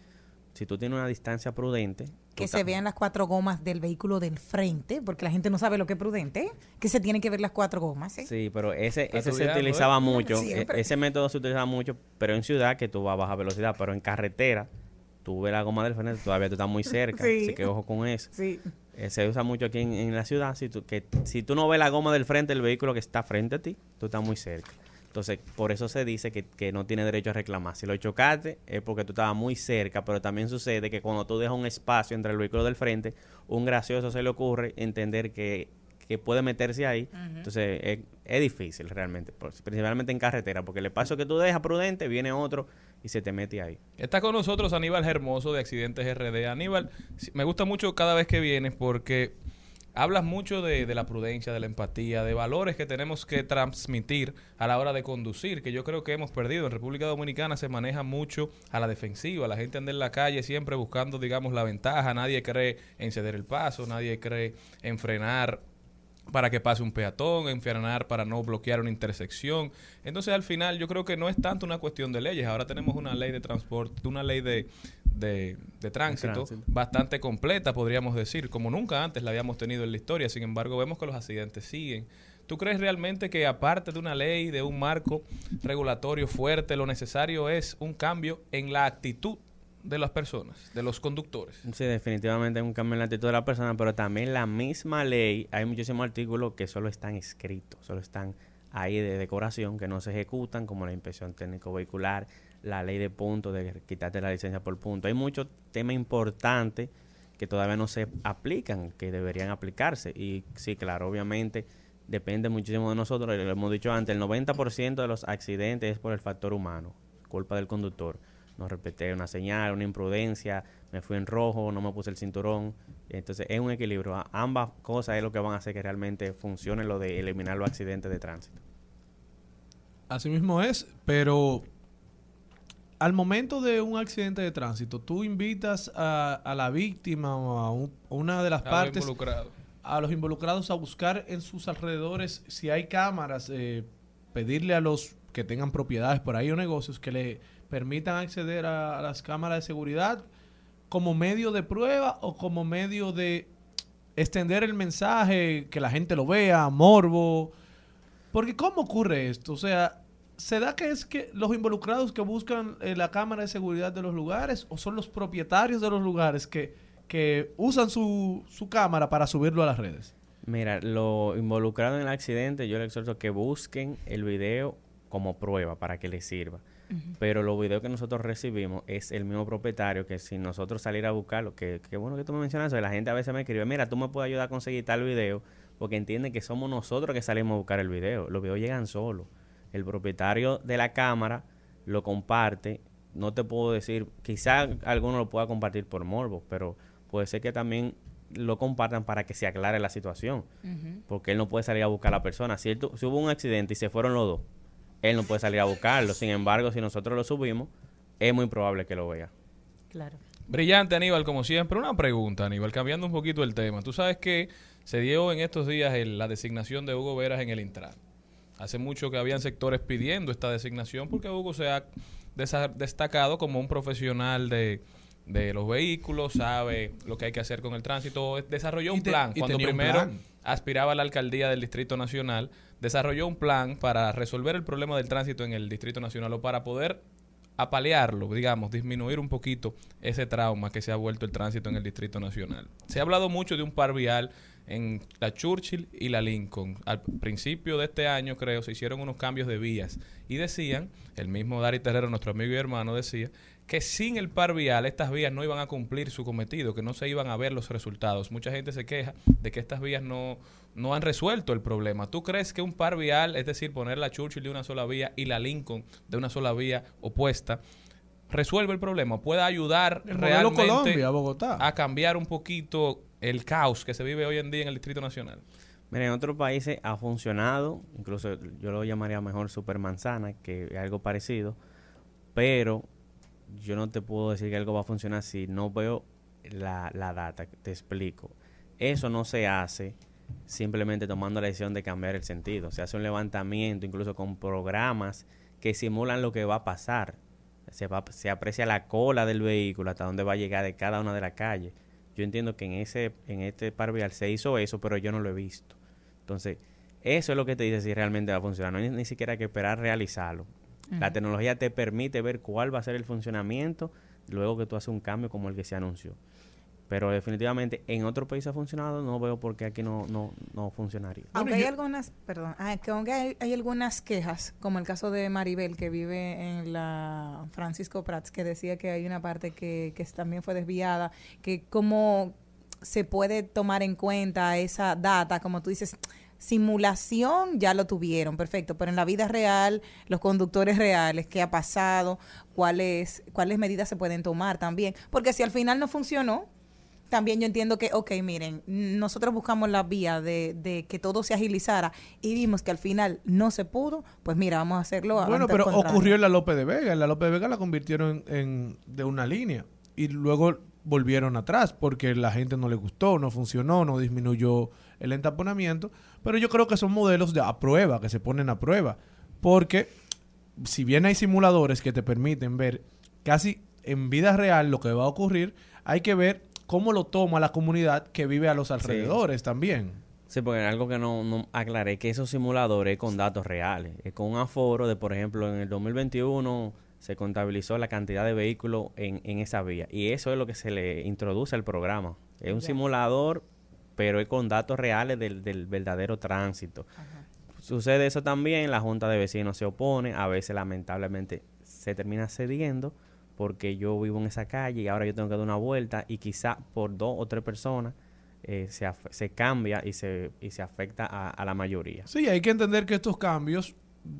Si tú tienes una distancia prudente, Que se vean las cuatro gomas del vehículo del frente, porque la gente no sabe lo que es prudente, ¿eh? que se tienen que ver las cuatro gomas. ¿eh? Sí, pero ese, ese se estudiando, utilizaba ¿eh? mucho, e- Siempre. ese método se utilizaba mucho, pero en ciudad que tú vas a baja velocidad, pero en carretera, tú ves la goma del frente, todavía tú estás muy cerca, Sí. así que ojo con eso. Sí. Eh, se usa mucho aquí en, en la ciudad, si tú, que, si tú no ves la goma del frente del vehículo que está frente a ti, tú estás muy cerca. Entonces, por eso se dice que, que no tiene derecho a reclamar. Si lo chocaste es porque tú estabas muy cerca, pero también sucede que cuando tú dejas un espacio entre el vehículo del frente, un gracioso se le ocurre entender que, que puede meterse ahí. Entonces, es, es difícil realmente, principalmente en carretera, porque el espacio que tú dejas prudente, viene otro y se te mete ahí. Está con nosotros Aníbal Hermoso de Accidentes RD. Aníbal, me gusta mucho cada vez que vienes porque hablas mucho de, de la prudencia, de la empatía, de valores que tenemos que transmitir a la hora de conducir, que yo creo que hemos perdido. En República Dominicana se maneja mucho a la defensiva. La gente anda en la calle siempre buscando, digamos, la ventaja. Nadie cree en ceder el paso, nadie cree en frenar para que pase un peatón, en frenar para no bloquear una intersección. Entonces, al final, yo creo que no es tanto una cuestión de leyes. Ahora tenemos una ley de transporte, una ley de, de, de tránsito, tránsito. bastante completa, podríamos decir, como nunca antes la habíamos tenido en la historia. Sin embargo, vemos que los accidentes siguen. ¿Tú crees realmente que aparte de una ley, de un marco regulatorio fuerte, lo necesario es un cambio en la actitud de las personas, de los conductores? Sí, definitivamente un cambio en la actitud de la persona, pero también la misma ley, hay muchísimos artículos que solo están escritos, solo están ahí de decoración, que no se ejecutan, como la inspección técnico vehicular, la ley de puntos, de quitarte la licencia por punto. Hay muchos temas importantes que todavía no se aplican, que deberían aplicarse. Y sí, claro, obviamente depende muchísimo de nosotros. Lo hemos dicho antes, el 90% de los accidentes es por el factor humano, culpa del conductor. No respeté una señal, una imprudencia, me fui en rojo, no me puse el cinturón. Entonces es un equilibrio. A- Ambas cosas es lo que van a hacer que realmente funcione lo de eliminar los accidentes de tránsito. Así mismo es, pero al momento de un accidente de tránsito, tú invitas a, a la víctima o a un- una de las A partes, involucrados. a los involucrados a buscar en sus alrededores si hay cámaras, eh, pedirle a los que tengan propiedades por ahí o negocios que le permitan acceder a, las cámaras de seguridad como medio de prueba o como medio de extender el mensaje, que la gente lo vea, morbo. Porque ¿cómo ocurre esto? O sea, ¿se da que es que los involucrados que buscan eh, la cámara de seguridad de los lugares o son los propietarios de los lugares que, que usan su, su cámara para subirlo a las redes? Mira, lo involucrado en el accidente, yo les exhorto que busquen el video como prueba para que les sirva. Pero los videos que nosotros recibimos es el mismo propietario que si nosotros salir a buscarlo, que, que bueno que tú me mencionas eso, la gente a veces me escribe, mira, tú me puedes ayudar a conseguir tal video, porque entienden que somos nosotros que salimos a buscar el video. Los videos llegan solos. El propietario de la cámara lo comparte. No te puedo decir, quizá alguno lo pueda compartir por morbo, pero puede ser que también lo compartan para que se aclare la situación. Porque él no puede salir a buscar a la persona. Si, él si hubo un accidente y se fueron los dos, él no puede salir a buscarlo. Sin embargo, si nosotros lo subimos, es muy probable que lo vea. Claro. Brillante, Aníbal, como siempre. Una pregunta, Aníbal, cambiando un poquito el tema. Tú sabes que se dio en estos días el- la designación de Hugo Veras en el Intran. Hace mucho que habían sectores pidiendo esta designación porque Hugo se ha destacado como un profesional de, de los vehículos, sabe lo que hay que hacer con el tránsito. Desarrolló un te- plan. Cuando primero plan. aspiraba a la alcaldía del Distrito Nacional, desarrolló un plan para resolver el problema del tránsito en el Distrito Nacional o para poder apalearlo, digamos, disminuir un poquito ese trauma que se ha vuelto el tránsito en el Distrito Nacional. Se ha hablado mucho de un par vial en la Churchill y la Lincoln. Al principio de este año, creo, se hicieron unos cambios de vías y decían, el mismo Dari Terrero, nuestro amigo y hermano, decía que sin el par vial estas vías no iban a cumplir su cometido, que no se iban a ver los resultados. Mucha gente se queja de que estas vías no, no han resuelto el problema. ¿Tú crees que un par vial, es decir, poner la Churchill de una sola vía y la Lincoln de una sola vía opuesta, resuelve el problema? ¿Puede ayudar El realmente Colombia, Bogotá. a cambiar un poquito el caos que se vive hoy en día en el Distrito Nacional? Mira, en otros países ha funcionado, incluso yo lo llamaría mejor supermanzana, que algo parecido, pero yo no te puedo decir que algo va a funcionar si no veo la, la data. Te explico. Eso no se hace simplemente tomando la decisión de cambiar el sentido. Se hace un levantamiento, incluso con programas que simulan lo que va a pasar. Se, va- se aprecia la cola del vehículo hasta dónde va a llegar de cada una de las calles. Yo entiendo que en ese en este par vial se hizo eso, pero yo no lo he visto. Entonces, eso es lo que te dice si realmente va a funcionar. No hay ni siquiera hay que esperar realizarlo. La tecnología te permite ver cuál va a ser el funcionamiento luego que tú haces un cambio como el que se anunció. Pero definitivamente en otro país ha funcionado, no veo por qué aquí no, no, no funcionaría. Aunque hay algunas, perdón, ah, que aunque hay, hay algunas quejas, como el caso de Maribel, que vive en la Francisco Prats, que decía que hay una parte que, que también fue desviada, que cómo se puede tomar en cuenta esa data, como tú dices, simulación ya lo tuvieron, perfecto, pero en la vida real, los conductores reales, qué ha pasado, cuáles, cuáles medidas se pueden tomar también, porque si al final no funcionó, también yo entiendo que, ok, miren, nosotros buscamos la vía de, de que todo se agilizara y vimos que al final no se pudo, pues mira, vamos a hacerlo. Bueno, pero ocurrió en la Lope de Vega. En la Lope de Vega la convirtieron en, en- de una línea y luego volvieron atrás porque la gente no le gustó, no funcionó, no disminuyó el entaponamiento. Pero yo creo que son modelos de a prueba, que se ponen a prueba. Porque si bien hay simuladores que te permiten ver casi en vida real lo que va a ocurrir, hay que ver cómo lo toma la comunidad que vive a los alrededores también. Sí, porque algo que no, no aclaré, que esos simuladores es con datos reales. Es con un aforo de, por ejemplo, en el 2021 se contabilizó la cantidad de vehículos en, en esa vía. Y eso es lo que se le introduce al programa. Es un Ya. simulador, pero es con datos reales del, del verdadero tránsito. Sucede eso también, la Junta de Vecinos se opone, a veces lamentablemente se termina cediendo porque yo vivo en esa calle y ahora yo tengo que dar una vuelta y quizá por dos o tres personas eh, se, se cambia y se, y se afecta a, a la mayoría. Sí, hay que entender que estos cambios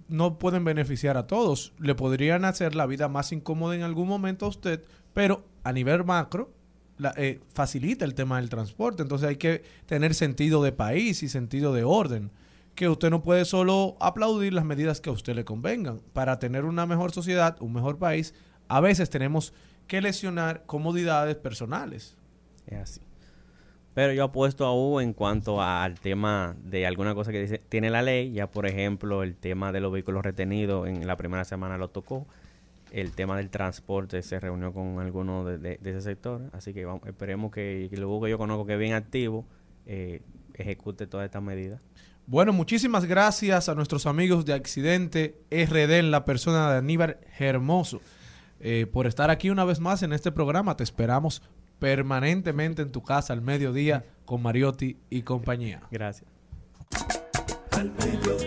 no pueden beneficiar a todos. Le podrían hacer la vida más incómoda en algún momento a usted, pero a nivel macro la- eh, facilita el tema del transporte. Entonces hay que tener sentido de país y sentido de orden. Que usted no puede solo aplaudir las medidas que a usted le convengan. Para tener una mejor sociedad, un mejor país, a veces tenemos que lesionar comodidades personales. Es así. Pero yo apuesto a Hugo en cuanto a- al tema de alguna cosa que dice, tiene la ley, ya por ejemplo el tema de los vehículos retenidos en la primera semana lo tocó, el tema del transporte se reunió con algunos de, de- de ese sector, así que vamos, esperemos que, que el Hugo que yo conozco que es bien activo eh, ejecute todas estas medidas. Bueno, muchísimas gracias a nuestros amigos de Accidente RD en la persona de Aníbal Hermoso eh, por estar aquí una vez más en este programa. Te esperamos permanentemente en tu casa al mediodía con Mariotti y compañía. Gracias. Al mediodía,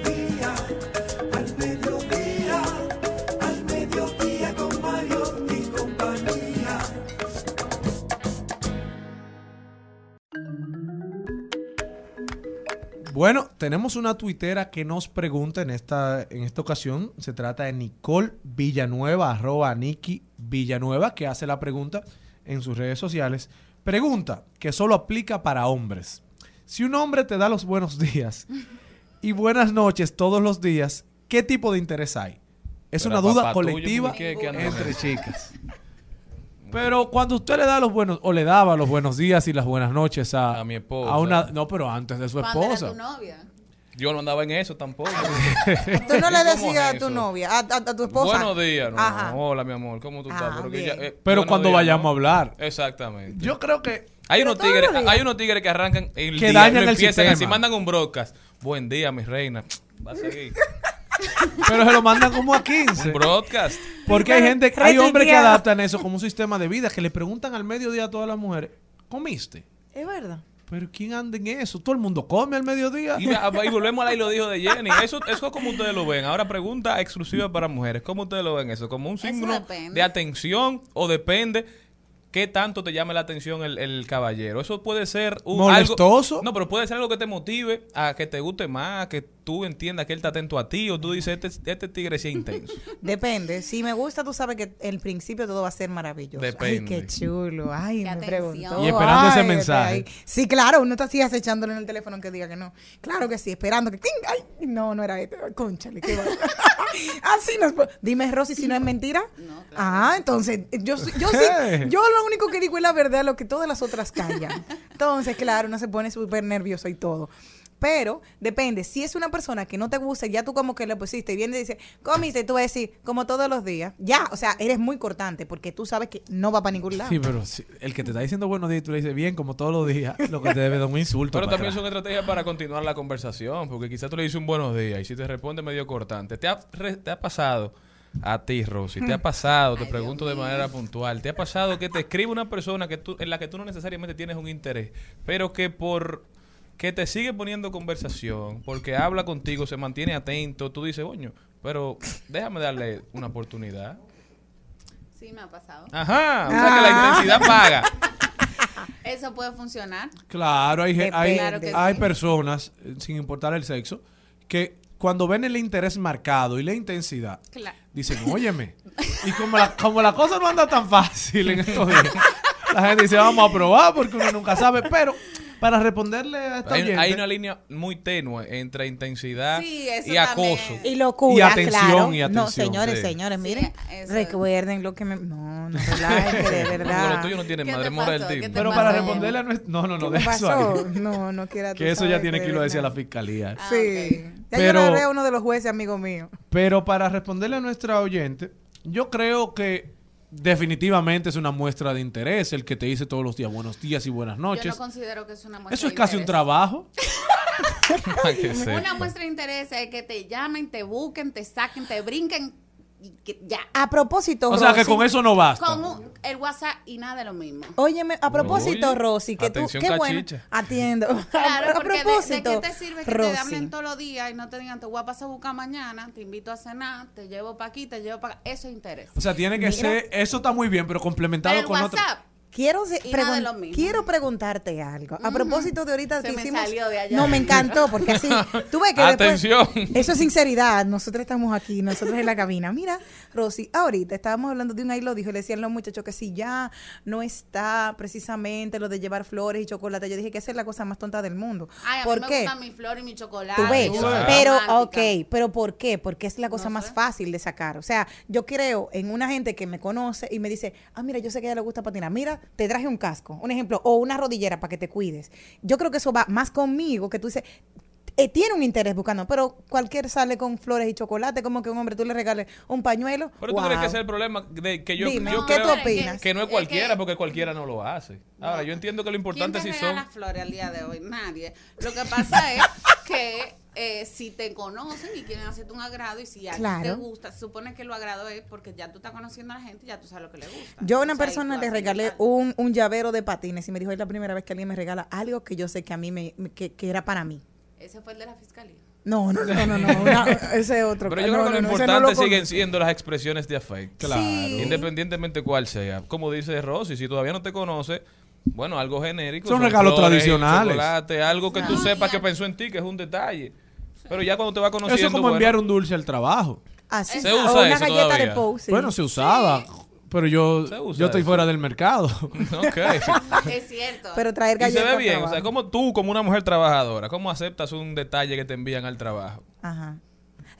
Bueno, tenemos una tuitera que nos pregunta en esta, en esta ocasión. Se trata de Nicole Villanueva, arroba Niki Villanueva, que hace la pregunta en sus redes sociales. Pregunta que solo aplica para hombres. Si un hombre te da los buenos días y buenas noches todos los días, ¿qué tipo de interés hay? Es Pero una duda colectiva ¿por qué? ¿Qué anda entre chicas. Pero cuando usted le da los buenos, o le daba los buenos días y las buenas noches a, A mi esposa. a una, no, pero antes de su Cuando era esposa. tu novia. Yo no andaba en eso tampoco. Tú no le ¿Cómo decías a tu novia, a, a- a tu esposa. Buenos días, no. Ajá. Hola, mi amor, ¿cómo tú estás? Ah, Pero, que bien. ya- eh, Pero cuando días, vayamos no. a hablar. Exactamente. Yo creo que Hay Pero unos tigres, hay unos tigres que arrancan el Que día, dañan el empiezan sistema. así, mandan un broadcast. Buen día, mi reina. Va a seguir. Pero se lo mandan como a 15. un broadcast. Porque hay gente, hay hombres que adaptan eso como un sistema de vida, que le preguntan al mediodía a todas las mujeres, ¿comiste? Es verdad. Pero ¿quién anda en eso? Todo el mundo come al mediodía. Y, y volvemos a la y lo dijo de Jenny. Eso, eso es como ustedes lo ven. Ahora pregunta exclusiva para mujeres. ¿Cómo ustedes lo ven eso? ¿Como un signo de atención o depende qué tanto te llame la atención el, el caballero? Eso puede ser un, Molestoso. algo- no, pero puede ser algo que te motive a que te guste más, que tú entiendas que él está atento a ti o tú dices, este, este tigre sí es intenso. Depende. Si me gusta, tú sabes que el principio todo va a ser maravilloso. Depende. Ay, qué chulo. Ay, Qué me atención. preguntó. Y esperando ese Ay, mensaje. ay. Sí, claro. Uno está así acechándole en el teléfono que diga que no. Claro que sí, esperando que... ¡ting! Ay, no, no era este. Conchale, qué. Así nos... Dime, Rosy, si no es mentira. No, claro. Ah, entonces, yo, sí- yo sí... Yo lo único que digo es la verdad, lo que todas las otras callan. Entonces, claro, uno se pone súper nervioso y todo. Pero depende, si es una persona que no te gusta, ya tú como que le pusiste y viene y dice, comiste, y tú vas a decir, como todos los días. Ya, o sea, eres muy cortante porque tú sabes que no va para ningún lado. Sí, pero si- el que te está diciendo buenos días y tú le dices bien como todos los días, lo que te debe dar un insulto. Pero también atrás. son estrategias para continuar la conversación, porque quizás tú le dices un buenos días y si te responde medio cortante, ¿te ha, re- te ha pasado a ti, Rosy? ¿Te ha pasado, te Ay, pregunto Dios de mío. manera puntual, ¿te ha pasado que te escribe una persona que tú, en la que tú no necesariamente tienes un interés, pero que por que te sigue poniendo conversación, porque habla contigo, se mantiene atento, tú dices, coño, pero déjame darle una oportunidad. Sí, me ha pasado. Ajá, o sea que la intensidad paga. Eso puede funcionar. Claro, hay, hay, Claro hay sí. personas, eh, sin importar el sexo, que cuando ven el interés marcado y la intensidad, Claro. dicen, óyeme. Y como la, como la cosa no anda tan fácil en estos días, la gente dice, vamos a probar porque uno nunca sabe. Pero para responderle a esta Hay, oyente, hay una línea muy tenue entre intensidad Sí, y acoso. también. Y locura, Y atención, claro. y No, atención, señores, sí. señores, Sí, miren, recuerden lo que me... No, no relajen, de verdad. lo tuyo no tiene ¿Qué madre te mora el pasó? tipo. ¿Qué te Pero para responderle a nuestro... No, no, no, ¿Qué de eso. No, no quiera Que eso ya tiene que irlo a decir a la fiscalía. Ah, Sí. Ya Pero- yo a uno de los jueces, amigo mío. Pero para responderle a nuestra oyente, yo creo que definitivamente es una muestra de interés el que te dice todos los días buenos días y buenas Yo noches. no considero que es una muestra Eso es de casi un trabajo. Una muestra de interés es que te llamen, te busquen, te saquen, te brinquen y que ya. A propósito, O sea que con eso no basta. Con un- el WhatsApp y nada de lo mismo. Óyeme, a propósito, Oye, Rosy, que tú, atención, qué bueno, cachicha. atiendo. Claro, a, a porque de- propósito, de, qué te sirve que Rosy, te hablen todos los días y no te digan, te voy a pasar a buscar mañana, te invito a cenar, te llevo para aquí, te llevo para acá. Eso es interés. O sea, tiene que Mira. ser, eso está muy bien, pero complementado Pero el con otro. WhatsApp, Quiero, pregun- quiero preguntarte algo. A propósito de ahorita Se que me hicimos. salió de allá. No, me encantó, porque así. Tú ves que Atención. después. Eso es sinceridad. Nosotros estamos aquí, nosotros en la cabina. Mira, Rosy, ahorita estábamos hablando de un ahí lo dijo, y le decían los muchachos que si ya no está precisamente lo de llevar flores y chocolate. Yo dije que esa es la cosa más tonta del mundo. Ay, a ¿Por mí me qué? gusta mi flor y mi chocolate. Tú ves, pero, romántica. ok, pero ¿por qué? Porque es la cosa No más sé. fácil de sacar. O sea, yo creo en una gente que me conoce y me dice, ah, mira, yo sé que a ella le gusta patinar. Mira, te traje un casco, un ejemplo, o una rodillera para que te cuides. Yo creo que eso va más conmigo, que tú dices, eh, tiene un interés buscando, pero cualquier sale con flores y chocolate, como que un hombre tú le regales un pañuelo. Pero tú wow. crees que ese es el problema de que yo, Dime, yo ¿qué creo tú opinas? que no es Es cualquiera que- porque cualquiera no lo hace. Ahora, yo entiendo que lo ¿Quién importante te sí son regala flores al día de hoy? Nadie. Lo que pasa es que eh, si te conocen y quieren hacerte un agrado y si a ti te Claro. gusta, se supone que lo agrado es porque ya tú estás conociendo a la gente y ya tú sabes lo que le gusta. Yo a una O sea, y persona le regalé un, un llavero de patines y me dijo, es la primera vez que alguien me regala algo que yo sé que a mí me, que, que era para mí. Ese fue el de la fiscalía. No, no, no, no, no, una- ese es otro. Pero yo No, creo que lo no, importante no lo siguen siendo las expresiones de afecto. Claro. Sí. Independientemente cuál sea. Como dice Rosy, si todavía no te conoce, bueno, algo genérico. Son regalos flores tradicionales. chocolate, algo que tú sepas que pensó en ti, que es un detalle. Pero ya cuando te va conociendo. Eso es como bueno, enviar un dulce al trabajo. Así Se o usa una eso galleta todavía. de Pose. Bueno, se usaba, pero yo, Se usa yo estoy eso. fuera del mercado. Ok. Es cierto. pero traer y se galletas. ve bien. O sea, como tú, como una mujer trabajadora, ¿cómo aceptas un detalle que te envían al trabajo? Ajá.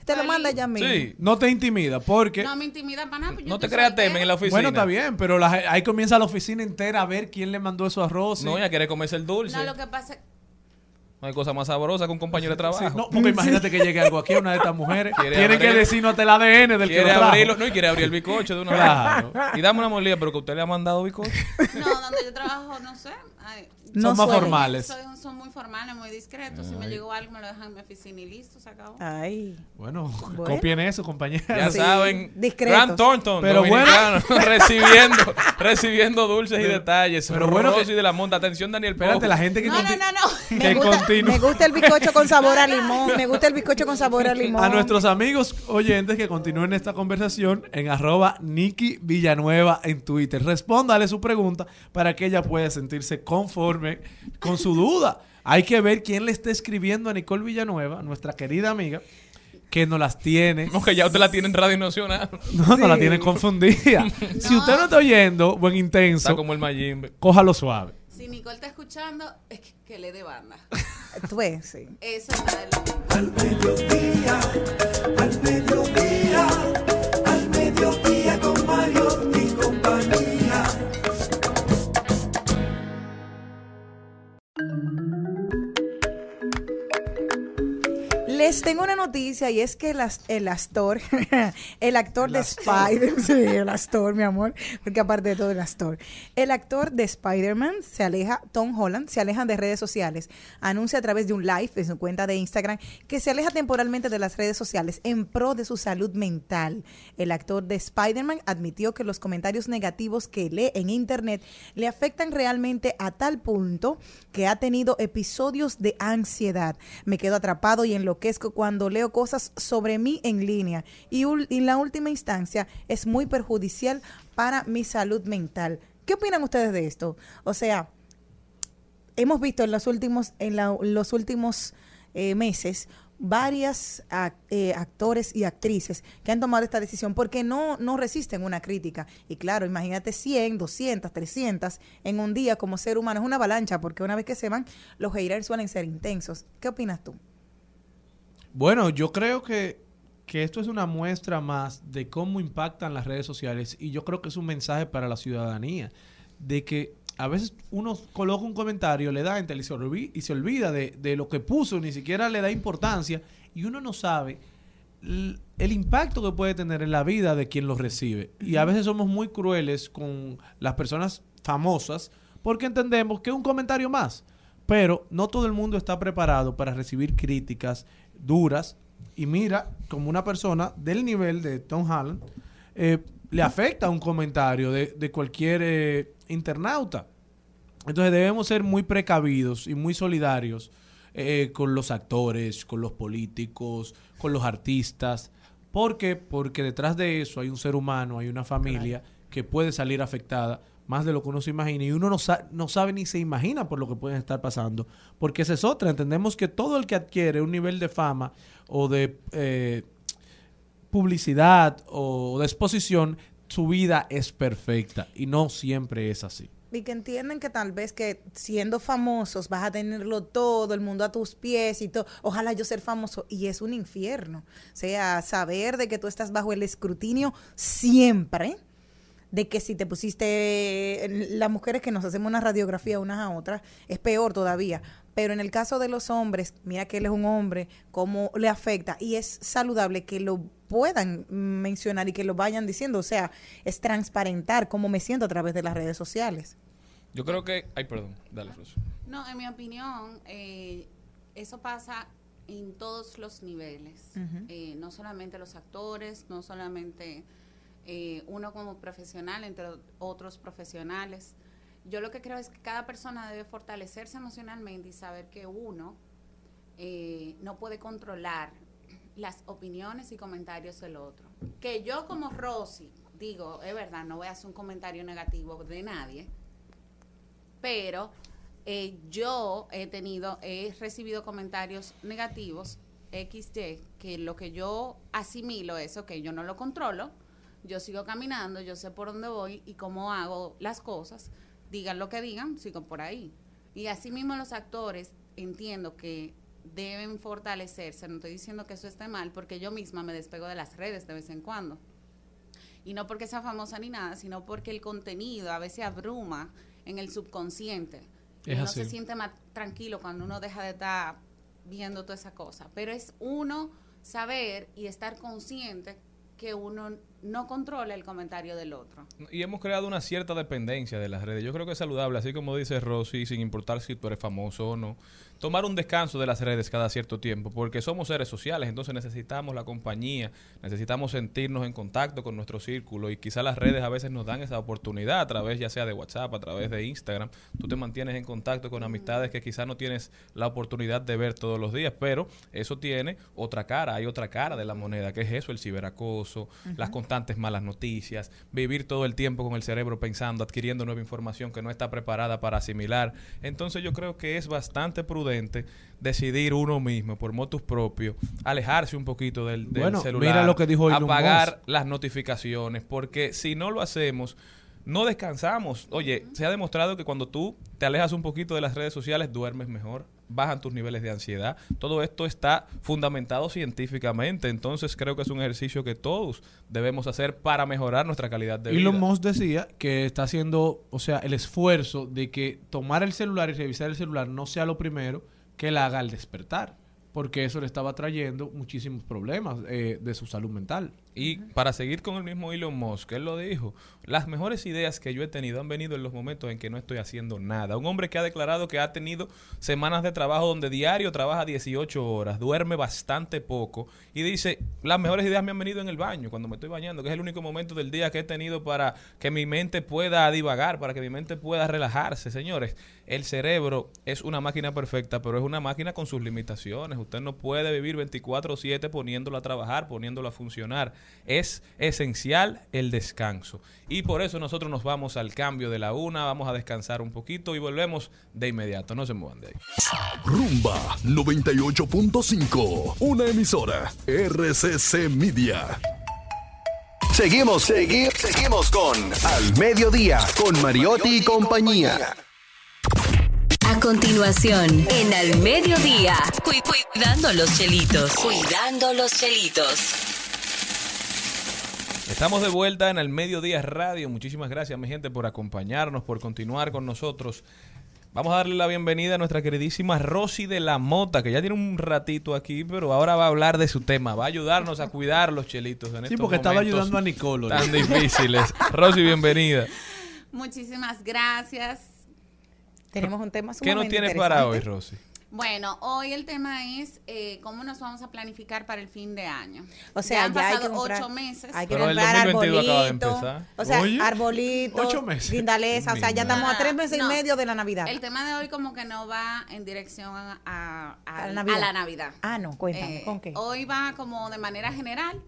Te lo manda ya mismo. Sí. No te intimida, porque... no me intimida para nada. pues yo No te creas temen en la oficina. Bueno, está bien, pero la- ahí comienza la oficina entera a ver quién le mandó eso a Rosy. No, ella quiere comerse el dulce. No, lo que pasa es No hay cosa más sabrosa que un compañero de trabajo. Sí, no, porque imagínate que llegue algo aquí a una de estas mujeres. Quiere Tiene que decirnos hasta el ADN del que quiere lo trajo. abrirlo, no, y quiere abrir el bicocho de una Claro. vez. Y dame una molida, pero que usted le ha mandado bicocho. No, donde yo trabajo, no sé. Ay, Son más suelen. formales. soy- son muy formales, muy discretos. Si me llegó algo, me lo dejan en mi oficina y listo, se acabó. Ay. Bueno, Bueno. copien eso, compañeros. Ya saben, discretos. Grant Thornton, Pero dominicano, recibiendo, recibiendo dulces y detalles. pero bueno bueno, que- de la monta. Atención, Daniel Espérate, la gente que, No, no, no, no. que Me gusta, continúa. me gusta el bizcocho con sabor a limón. Me gusta el bizcocho con sabor a limón. A nuestros amigos oyentes que continúen esta conversación en arroba Nikki Villanueva en Twitter. Respóndale su pregunta para que ella pueda sentirse conforme con su duda. Hay que ver quién le está escribiendo a Nicole Villanueva, nuestra querida amiga, que nos las tiene. No, que ya usted la tiene en Radio Nacional. No, no la tiene confundida. Si usted no está oyendo, buen intenso, Está como el Mayimbe. cójalo suave. Si Nicole está escuchando, es que, que le dé banda. Tú ves, sí. Eso es de lo mismo. Al mediodía, al mediodía, Les tengo una noticia y es que el, el actor, el actor El de actor. Spider, sí, el actor, mi amor, porque aparte de todo el actor, el actor de Spider-Man se aleja, Tom Holland, se aleja de redes sociales, anuncia a través de un live de su cuenta de Instagram que se aleja temporalmente de las redes sociales en pro de su salud mental. El actor de Spider-Man admitió que los comentarios negativos que lee en internet le afectan realmente a tal punto que ha tenido episodios de ansiedad. Me quedo atrapado y enloquezco cuando leo cosas sobre mí en línea y, en la última instancia es muy perjudicial para mi salud mental. ¿Qué opinan ustedes de esto? O sea, hemos visto en los últimos, en la- los últimos eh, meses varias eh, actores y actrices que han tomado esta decisión porque no, no resisten una crítica. Y claro, imagínate 100, 200, 300 en un día como ser humano. Es una avalancha porque una vez que se van, los haters suelen ser intensos. ¿Qué opinas tú? Bueno, yo creo que, que esto es una muestra más de cómo impactan las redes sociales y yo creo que es un mensaje para la ciudadanía de que a veces uno coloca un comentario, le da enter y se olvida, y se olvida de, de lo que puso, ni siquiera le da importancia y uno no sabe el impacto que puede tener en la vida de quien lo recibe. Y a veces somos muy crueles con las personas famosas porque entendemos que es un comentario más. Pero no todo el mundo está preparado para recibir críticas duras. Y mira, como una persona del nivel de Tom Holland, eh, le afecta un comentario de, de cualquier eh, internauta. Entonces debemos ser muy precavidos y muy solidarios eh, con los actores, con los políticos, con los artistas. ¿Por qué? Porque detrás de eso hay un ser humano, hay una familia que puede salir afectada más de lo que uno se imagina y uno no, no sabe ni se imagina por lo que pueden estar pasando. Porque esa es otra. Entendemos que todo el que adquiere un nivel de fama o de eh, publicidad o de exposición, su vida es perfecta y no siempre es así. Y que entienden que tal vez que siendo famosos vas a tenerlo todo, el mundo a tus pies y todo. Ojalá yo ser famoso. Y es un infierno. O sea, saber de que tú estás bajo el escrutinio siempre. De que si te pusiste, las mujeres que nos hacemos una radiografía unas a otras, es peor todavía. Pero en el caso de los hombres, mira que él es un hombre, cómo le afecta. Y es saludable que lo puedan mencionar y que lo vayan diciendo. O sea, es transparentar cómo me siento a través de las redes sociales. Yo creo que. Ay, perdón. Dale, Rosa. No, en mi opinión, eh, eso pasa en todos los niveles. Eh, no solamente los actores, no solamente eh, uno como profesional, entre otros profesionales. Yo lo que creo es que cada persona debe fortalecerse emocionalmente y saber que uno eh, no puede controlar las opiniones y comentarios del otro. Que yo como Rosy, digo, es verdad, no voy a hacer un comentario negativo de nadie, pero eh, yo he tenido, he recibido comentarios negativos XY, que lo que yo asimilo es, ok, yo no lo controlo, yo sigo caminando, yo sé por dónde voy y cómo hago las cosas, digan lo que digan, sigo por ahí. Y así mismo los actores entiendo que deben fortalecerse, no estoy diciendo que eso esté mal, porque yo misma me despego de las redes de vez en cuando. Y no porque sea famosa ni nada, sino porque el contenido a veces abruma en el subconsciente. Y Es uno así. se siente más tranquilo cuando uno deja de estar viendo toda esa cosa. Pero es uno saber y estar consciente que uno no controla el comentario del otro. Y hemos creado una cierta dependencia de las redes. Yo creo que es saludable, así como dice Rosy, sin importar si tú eres famoso o no, tomar un descanso de las redes cada cierto tiempo, porque somos seres sociales, entonces necesitamos la compañía, necesitamos sentirnos en contacto con nuestro círculo y quizás las redes a veces nos dan esa oportunidad a través ya sea de WhatsApp, a través de Instagram. Tú te mantienes en contacto con amistades que quizás no tienes la oportunidad de ver todos los días, pero eso tiene otra cara, hay otra cara de la moneda, que es eso, el ciberacoso, las constantes malas noticias, vivir todo el tiempo con el cerebro pensando, adquiriendo nueva información que no está preparada para asimilar. Entonces yo creo que es bastante prudente decidir uno mismo, por motus propios, alejarse un poquito del, del Bueno, celular, mira lo que dijo apagar las notificaciones, porque si no lo hacemos, no descansamos. Oye, se ha demostrado que cuando tú te alejas un poquito de las redes sociales, duermes mejor, bajan tus niveles de ansiedad. Todo esto está fundamentado científicamente, entonces creo que es un ejercicio que todos debemos hacer para mejorar nuestra calidad de vida. Elon Musk decía que está haciendo, o sea, el esfuerzo de que tomar el celular y revisar el celular no sea lo primero que la haga al despertar, porque eso le estaba trayendo muchísimos problemas eh, de su salud mental. Y para seguir con el mismo Elon Musk, él lo dijo, las mejores ideas que yo he tenido han venido en los momentos en que no estoy haciendo nada. Un hombre que ha declarado que ha tenido semanas de trabajo donde diario trabaja 18 horas, duerme bastante poco y dice, las mejores ideas me han venido en el baño, cuando me estoy bañando, que es el único momento del día que he tenido para que mi mente pueda divagar, para que mi mente pueda relajarse. Señores, el cerebro es una máquina perfecta, pero es una máquina con sus limitaciones. Usted no puede vivir 24/7 poniéndolo a trabajar, poniéndolo a funcionar. Es esencial el descanso. Y por eso nosotros nos vamos al cambio de la una, vamos a descansar un poquito y volvemos de inmediato. No se muevan de ahí. Rumba 98.5. Una emisora. RCC Media. Seguimos, seguimos, seguimos con Al Mediodía, con Mariotti y compañía. A continuación, en Al Mediodía, cu- cuidando los chelitos. Cuidando los chelitos. Estamos de vuelta en el Mediodía Radio. Muchísimas gracias, mi gente, por acompañarnos, por continuar con nosotros. Vamos a darle la bienvenida a nuestra queridísima Rosy de la Mota, que ya tiene un ratito aquí, pero ahora va a hablar de su tema. Va a ayudarnos a cuidar los chelitos en Sí, estos porque estaba ayudando a Nicolo. Tan difíciles. Rosy, bienvenida. Muchísimas gracias. Tenemos un tema ¿Qué sumamente nos tienes para hoy. Rosy? Bueno, hoy el tema es eh, cómo nos vamos a planificar para el fin de año. O sea, han ya hay que pasado comprar- ocho meses. Hay que Pero comprar 2022 acaba de arbolito. empezar. O sea, Oye, arbolito, ocho meses. guindaleza. O sea, ya estamos a tres meses No. y medio de la Navidad. El tema de hoy como que no va en dirección a, a- ¿A la a Navidad? la Navidad. Ah, no, cuéntame, Eh, ¿con qué? Hoy va como de manera general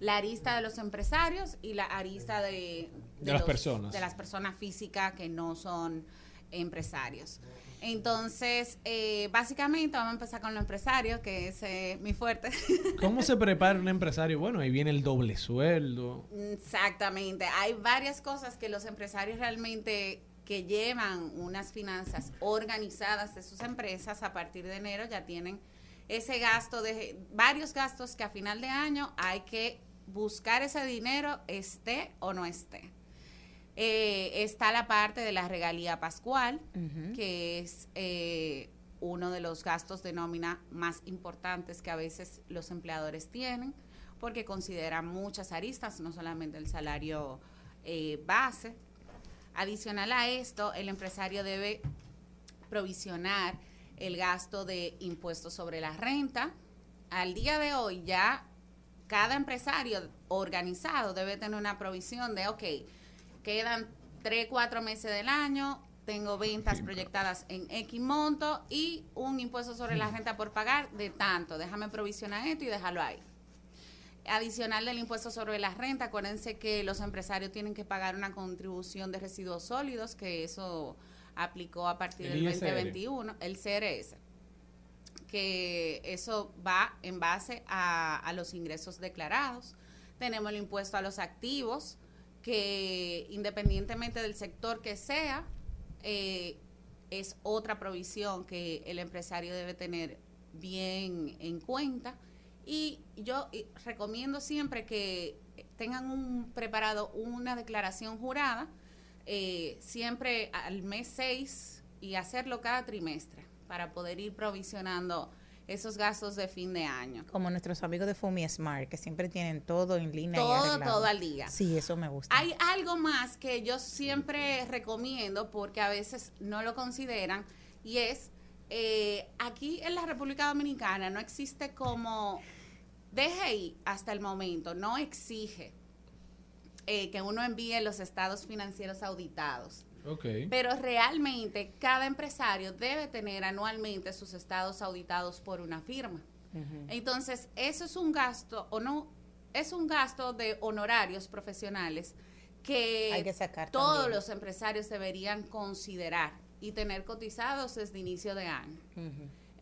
la arista de los empresarios y la arista de, De las personas. De las personas físicas que no son empresarios. Entonces, eh, básicamente vamos a empezar con los empresarios, que es eh, mi fuerte. ¿Cómo se prepara un empresario? Bueno, ahí viene el doble sueldo. Exactamente. Hay varias cosas que los empresarios realmente que llevan unas finanzas organizadas de sus empresas a partir de enero ya tienen ese gasto de varios gastos que a final de año hay que buscar ese dinero esté o no esté. Eh, está la parte de la regalía pascual, que es eh, uno de los gastos de nómina más importantes que a veces los empleadores tienen, porque consideran muchas aristas, no solamente el salario eh, base. Adicional a esto, el empresario debe provisionar el gasto de impuestos sobre la renta. Al día de hoy ya cada empresario organizado debe tener una provisión de, ok, quedan 3, 4 meses del año, tengo ventas proyectadas en X monto y un impuesto sobre la renta por pagar de tanto. Déjame provisionar esto y déjalo ahí. Adicional del impuesto sobre la renta, acuérdense que los empresarios tienen que pagar una contribución de residuos sólidos, que eso aplicó a partir El del ISR. 2021, el CRS que eso va en base a, a los ingresos declarados. Tenemos el impuesto a los activos, que independientemente del sector que sea, eh, es otra provisión que el empresario debe tener bien en cuenta. Y yo eh, recomiendo siempre que tengan un, preparado una declaración jurada, eh, siempre al mes 6 y hacerlo cada trimestre para poder ir provisionando esos gastos de fin de año. Como nuestros amigos de Fumi Smart, que siempre tienen todo en línea. y Todo, arreglado. todo al día. Sí, eso me gusta. Hay algo más que yo siempre recomiendo porque a veces no lo consideran y es eh, aquí en la República Dominicana no existe como DGI hasta el momento, no exige eh, que uno envíe los estados financieros auditados. Ok. Pero realmente cada empresario debe tener anualmente sus estados auditados por una firma. Entonces, eso es un gasto o no es un gasto de honorarios profesionales que, Hay que sacar todos también. los empresarios deberían considerar y tener cotizados desde inicio de año.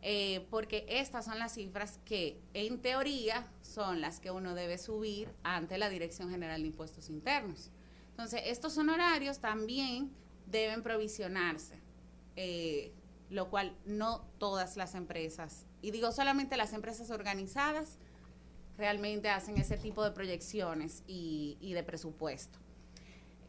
Eh, porque estas son las cifras que en teoría son las que uno debe subir ante la Dirección General de Impuestos Internos. Entonces, estos honorarios también deben provisionarse, eh, lo cual no todas las empresas, y digo solamente las empresas organizadas, realmente hacen ese tipo de proyecciones y, y de presupuesto.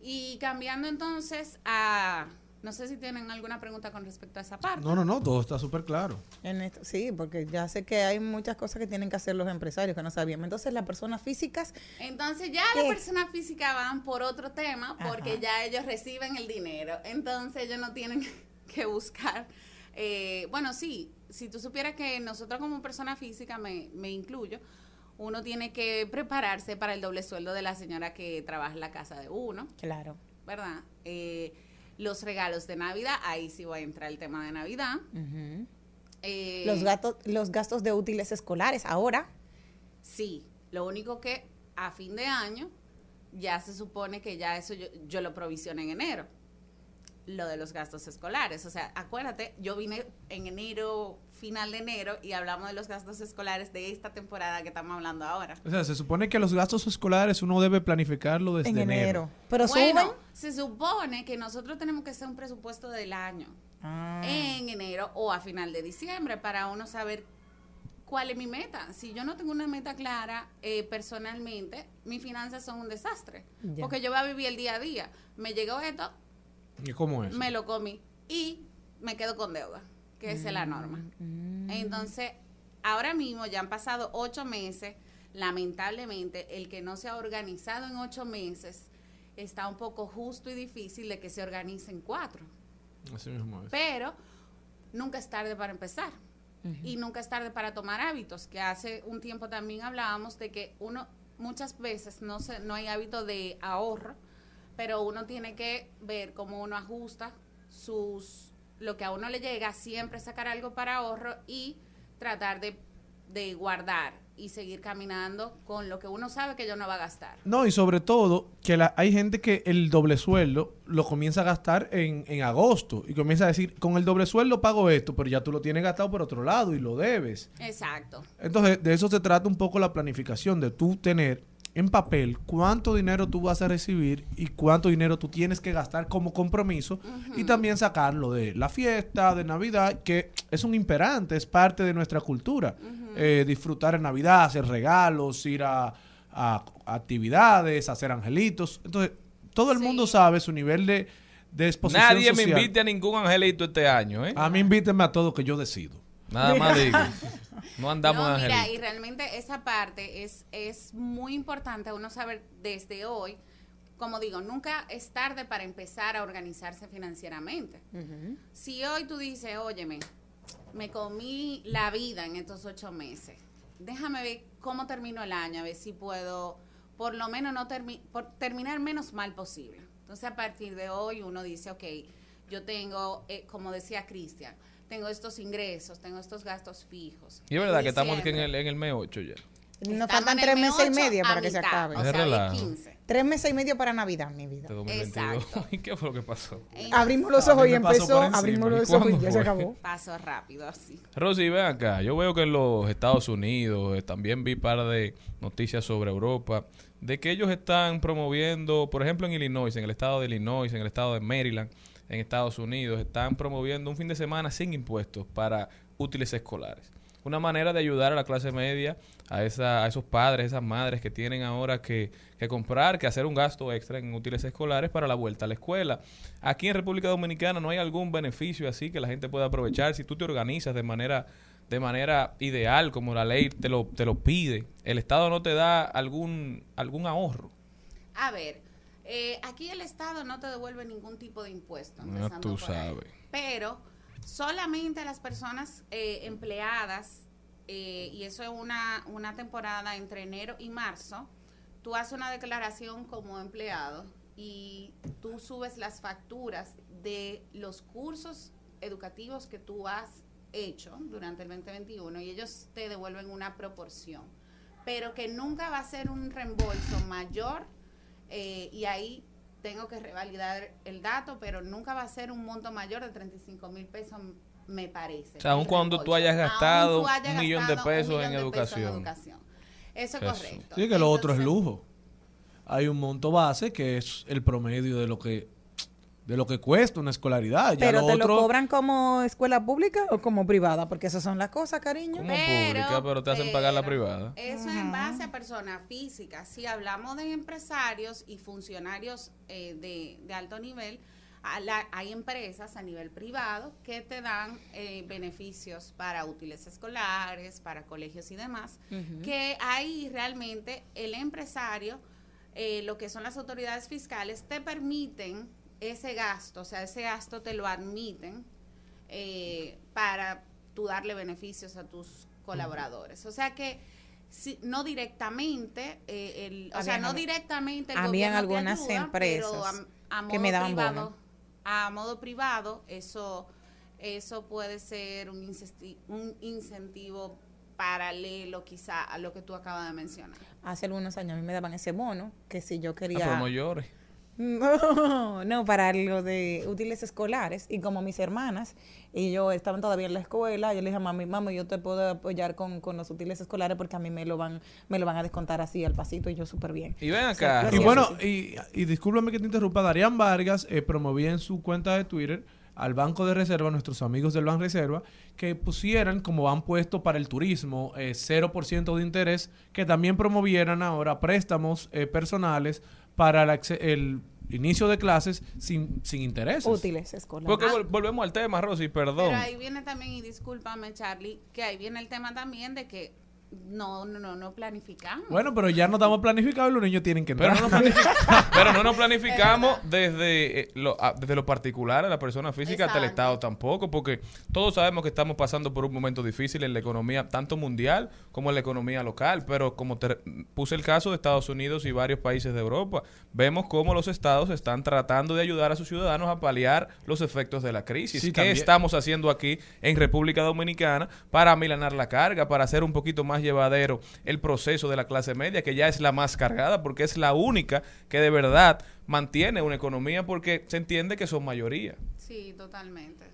Y cambiando entonces a, no sé si tienen alguna pregunta con respecto a esa parte. No, no, no, todo está súper claro. En esto, sí, porque ya sé que hay muchas cosas que tienen que hacer los empresarios que no sabíamos. Entonces, las personas físicas, Entonces ya las personas físicas van por otro tema porque Ajá. ya ellos reciben el dinero. Entonces ellos no tienen que buscar. eh, bueno, sí, si tú supieras que nosotros como persona física, me, me incluyo, uno tiene que prepararse para el doble sueldo de la señora que trabaja en la casa de uno, claro. ¿verdad? Eh, los regalos de Navidad, ahí sí va a entrar el tema de Navidad. Eh, los, gatos, los gastos de útiles escolares ahora. Sí, lo único que a fin de año ya se supone que ya eso yo, yo lo provisioné en enero. Lo de los gastos escolares. O sea, acuérdate, yo vine en enero, final de enero, y hablamos de los gastos escolares de esta temporada que estamos hablando ahora. O sea, se supone que los gastos escolares uno debe planificarlo desde En enero. enero. Pero bueno, suben. se supone que nosotros tenemos que hacer un presupuesto del año Ah. en enero o a final de diciembre para uno saber cuál es mi meta. Si yo no tengo una meta clara eh, personalmente, mis finanzas son un desastre. Ya. Porque yo voy a vivir el día a día. Me llegó esto, ¿Y cómo es? me lo comí y me quedo con deuda, que esa es la norma. Entonces, ahora mismo ya han pasado ocho meses. Lamentablemente, el que no se ha organizado en ocho meses está un poco justo y difícil de que se organice en cuatro. Así mismo es. Pero nunca es tarde para empezar. Y nunca es tarde para tomar hábitos, que hace un tiempo también hablábamos de que uno muchas veces no se, no hay hábito de ahorro, pero uno tiene que ver cómo uno ajusta sus lo que a uno le llega, siempre sacar algo para ahorro y tratar de, de guardar y seguir caminando con lo que uno sabe que yo no va a gastar. No, y sobre todo que la- hay gente que el doble sueldo lo comienza a gastar en, en agosto y comienza a decir, con el doble sueldo pago esto, pero ya tú lo tienes gastado por otro lado y lo debes. Exacto. Entonces, de eso se trata un poco la planificación, de tú tener en papel cuánto dinero tú vas a recibir y cuánto dinero tú tienes que gastar como compromiso y también sacarlo de la fiesta, de Navidad, que es un imperante, es parte de nuestra cultura. Eh, disfrutar en Navidad, hacer regalos, ir a, a actividades, hacer angelitos. Entonces, todo el mundo sabe su nivel de, de exposición Nadie me invite a ningún angelito este año, ¿eh? A mí invítenme a todo que yo decido. Nada más digo. No andamos No, mira, y realmente esa parte es, es muy importante uno saber desde hoy, como digo, nunca es tarde para empezar a organizarse financieramente. Si hoy tú dices, óyeme, me comí la vida en estos ocho meses, déjame ver cómo termino el año, a ver si puedo, por lo menos, no termi- por terminar menos mal posible. Entonces, a partir de hoy uno dice, ok, yo tengo, eh, como decía Cristian, tengo estos ingresos, tengo estos gastos fijos. Y es verdad que estamos aquí en el, en el mes 8 ya. Nos faltan tres meses y M8 medio a para que se acabe. o sea, Es relajo. 15. Tres meses y medio para Navidad, mi vida. de 2022. ¿Y qué fue lo que pasó? Abrimos los ojos y pasó empezó, abrimos ¿Y los ojos y ya se acabó. Paso rápido, así. Rosy, ven acá. Yo veo que en los Estados Unidos, eh, también vi par de noticias sobre Europa, de que ellos están promoviendo, por ejemplo en Illinois, en el estado de Illinois, en el estado de Maryland, en Estados Unidos, están promoviendo un fin de semana sin impuestos para útiles escolares. una manera de ayudar a la clase media, a, esa, a esos padres, esas madres que tienen ahora que, comprar, que hacer un gasto extra en útiles escolares para la vuelta a la escuela. Aquí en República Dominicana no hay algún beneficio así que la gente pueda aprovechar. Si tú te organizas de manera de manera ideal, como la ley te lo, te lo pide, el Estado no te da algún, algún ahorro. A ver, eh, aquí el Estado no te devuelve ningún tipo de impuesto. Empezando tú sabes. Pero solamente las personas eh, empleadas, eh, y eso es una, una temporada entre enero y marzo, tú haces una declaración como empleado y tú subes las facturas de los cursos educativos que tú has hecho durante el 2021 y ellos te devuelven una proporción, pero que nunca va a ser un reembolso mayor eh, y ahí tengo que revalidar el dato, pero nunca va a ser un monto mayor de 35 mil pesos, me parece. O sea, aun cuando tú hayas gastado tú hayas un millón de pesos millón en de educación. educación. Eso es Eso. correcto. Sí, que lo otro es Entonces, lujo. Hay un monto base que es el promedio de lo que de lo que cuesta una escolaridad. Ya Pero lo te otro, lo cobran como escuela pública o como privada, porque esas son las cosas, cariño. Como pública, pero te hacen pagar la privada. Eso es en base a personas físicas. Si hablamos de empresarios y funcionarios eh, de, de alto nivel, a la- hay empresas a nivel privado que te dan eh, beneficios para útiles escolares, para colegios y demás, que ahí realmente el empresario, eh, lo que son las autoridades fiscales, te permiten ese gasto, o sea, ese gasto te lo admiten eh, para tú darle beneficios a tus colaboradores. O sea que si- no directamente, eh, el, o sea, no directamente el habían gobierno te algunas ayuda, empresas pero a, a que me daban privado, bono. a modo privado, eso, eso puede ser un, incesti- un incentivo paralelo quizá a lo que tú acabas de mencionar. Hace algunos años a mí me daban ese bono, que si yo quería... Ah, no. No, para lo de útiles escolares. Y como mis hermanas y yo estaban todavía en la escuela, yo le dije a mami, mami, yo te puedo apoyar con, con los útiles escolares porque a mí me lo van me lo van a descontar así al pasito y yo súper bien. Y ven O acá. sea, Y bueno, sí. y, y discúlpame que te interrumpa, Darían Vargas eh, promovía en su cuenta de Twitter al Banco de Reserva, nuestros amigos del Banco Reserva, que pusieran, como han puesto para el turismo, eh, 0% de interés, que también promovieran ahora préstamos eh, personales para el, el inicio de clases sin, sin intereses. Útiles escolares. Porque vol- volvemos al tema, Rosy, perdón. Pero ahí viene también, y discúlpame Charlie, que ahí viene el tema también de que no, no, no, no planificamos. Bueno, pero ya no estamos planificados y los niños tienen que Pero entrar. no, nos planific- pero no nos planificamos desde, eh, lo, a- desde lo particular a la persona física hasta el. Estado tampoco, porque todos sabemos que estamos pasando por un momento difícil en la economía, tanto mundial como en la economía local. Pero como te puse el caso de Estados Unidos y varios países de Europa, vemos cómo los estados están tratando de ayudar a sus ciudadanos a paliar los efectos de la crisis. Sí, ¿Qué también. estamos haciendo aquí en República Dominicana para amilanar la carga, para hacer un poquito más llevadero el proceso de la clase media, que ya es la más cargada, porque es la única que de verdad mantiene una economía, porque se entiende que son mayoría. Sí, totalmente.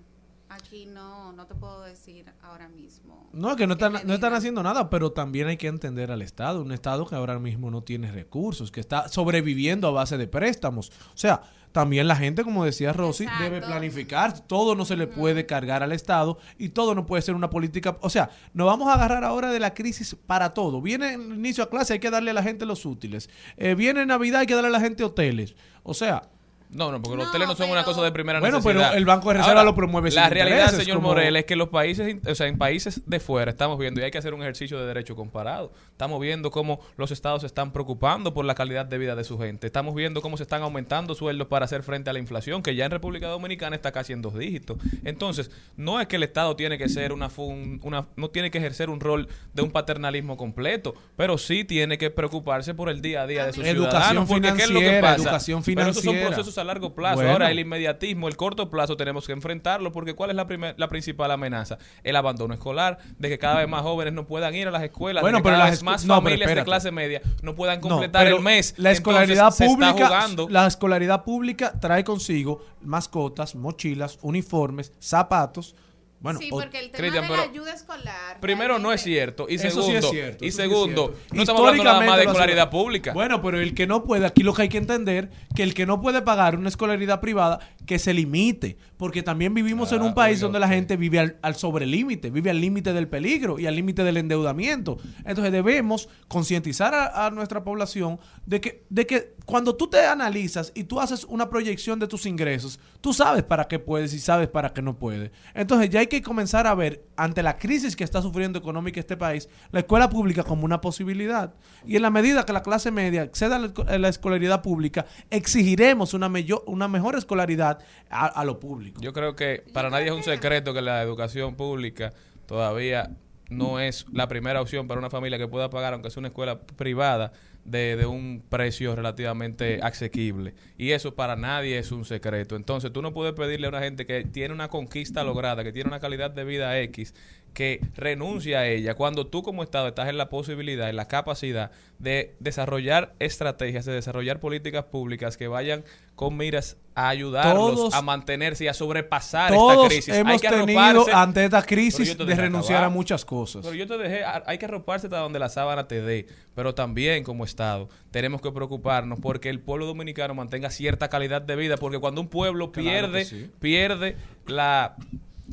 Aquí no, no te puedo decir ahora mismo. No, que no están, no están haciendo nada, pero también hay que entender al Estado, un Estado que ahora mismo no tiene recursos, que está sobreviviendo a base de préstamos. O sea, también la gente, como decía Rosy, debe planificar, todo no se le puede cargar al Estado y todo no puede ser una política, o sea, nos vamos a agarrar ahora de la crisis para todo. Viene el inicio a clase, hay que darle a la gente los útiles. Eh, viene Navidad, hay que darle a la gente hoteles. O sea, No, no, porque los hoteles no son una cosa de primera Bueno, necesidad. pero el Banco de Reserva lo promueve La sin realidad, intereses, señor como- Morel, es que los países, o sea, en países de fuera estamos viendo, y hay que hacer un ejercicio de derecho comparado. Estamos viendo cómo los estados se están preocupando por la calidad de vida de su gente. Estamos viendo cómo se están aumentando sueldos para hacer frente a la inflación, que ya en República Dominicana está casi en dos dígitos. Entonces, no es que el Estado tiene que ser una, fun- una no tiene que ejercer un rol de un paternalismo completo, pero sí tiene que preocuparse por el día a día de sus Educación ciudadanos. Porque ¿qué es lo que financiera, pasa? educación Pero esos son financiera. procesos a largo plazo. Bueno. Ahora, el inmediatismo, el corto plazo, tenemos que enfrentarlo porque ¿cuál es la, primer- la principal amenaza? El abandono escolar, de que cada vez más jóvenes no puedan ir a las escuelas, Bueno, de que pero cada las vez más no, familias de clase media no puedan completar el mes. La escolaridad Entonces, pública, la escolaridad pública trae consigo mascotas, mochilas, uniformes, zapatos. Bueno, sí, porque el tema de la pero- ayuda escolar. Primero, no es cierto. Y Eso sí segundo, es cierto, y eso sí es segundo cierto. no estamos hablando nada más de escolaridad pública. Bueno, pero el que no puede, aquí lo que hay que entender, que el que no puede pagar una escolaridad privada, que se limite. Porque también vivimos en un Ah, país donde la gente vive al, al sobrelímite, vive al límite del peligro y al límite del endeudamiento. Entonces debemos concientizar a, a nuestra población de que, de que cuando tú te analizas y tú haces una proyección de tus ingresos, tú sabes para qué puedes y sabes para qué no puedes. Entonces ya hay que comenzar a ver, ante la crisis que está sufriendo económica este país, la escuela pública como una posibilidad. Y en la medida que la clase media acceda a la, esco- a la escolaridad pública, exigiremos una, mello- una mejor escolaridad a, a lo público. Yo creo que para nadie es un secreto que la educación pública todavía no es la primera opción para una familia que pueda pagar, aunque sea una escuela privada, de, de un precio relativamente asequible. Y eso para nadie es un secreto. Entonces tú no puedes pedirle a una gente que tiene una conquista lograda, que tiene una calidad de vida X, que renuncie a ella, cuando tú como Estado estás en la posibilidad, en la capacidad de desarrollar estrategias, de desarrollar políticas públicas que vayan con miras a ayudarlos Todos- a mantenerse y a sobrepasar esta Todos crisis. Hay hemos que tenido arroparse. ante esta crisis te de renunciar a muchas cosas. Pero yo te dejé, hay que arroparse hasta donde la sábana te dé, pero también como Estado tenemos que preocuparnos porque el pueblo dominicano mantenga cierta calidad de vida, porque cuando un pueblo Claro pierde, sí. pierde la,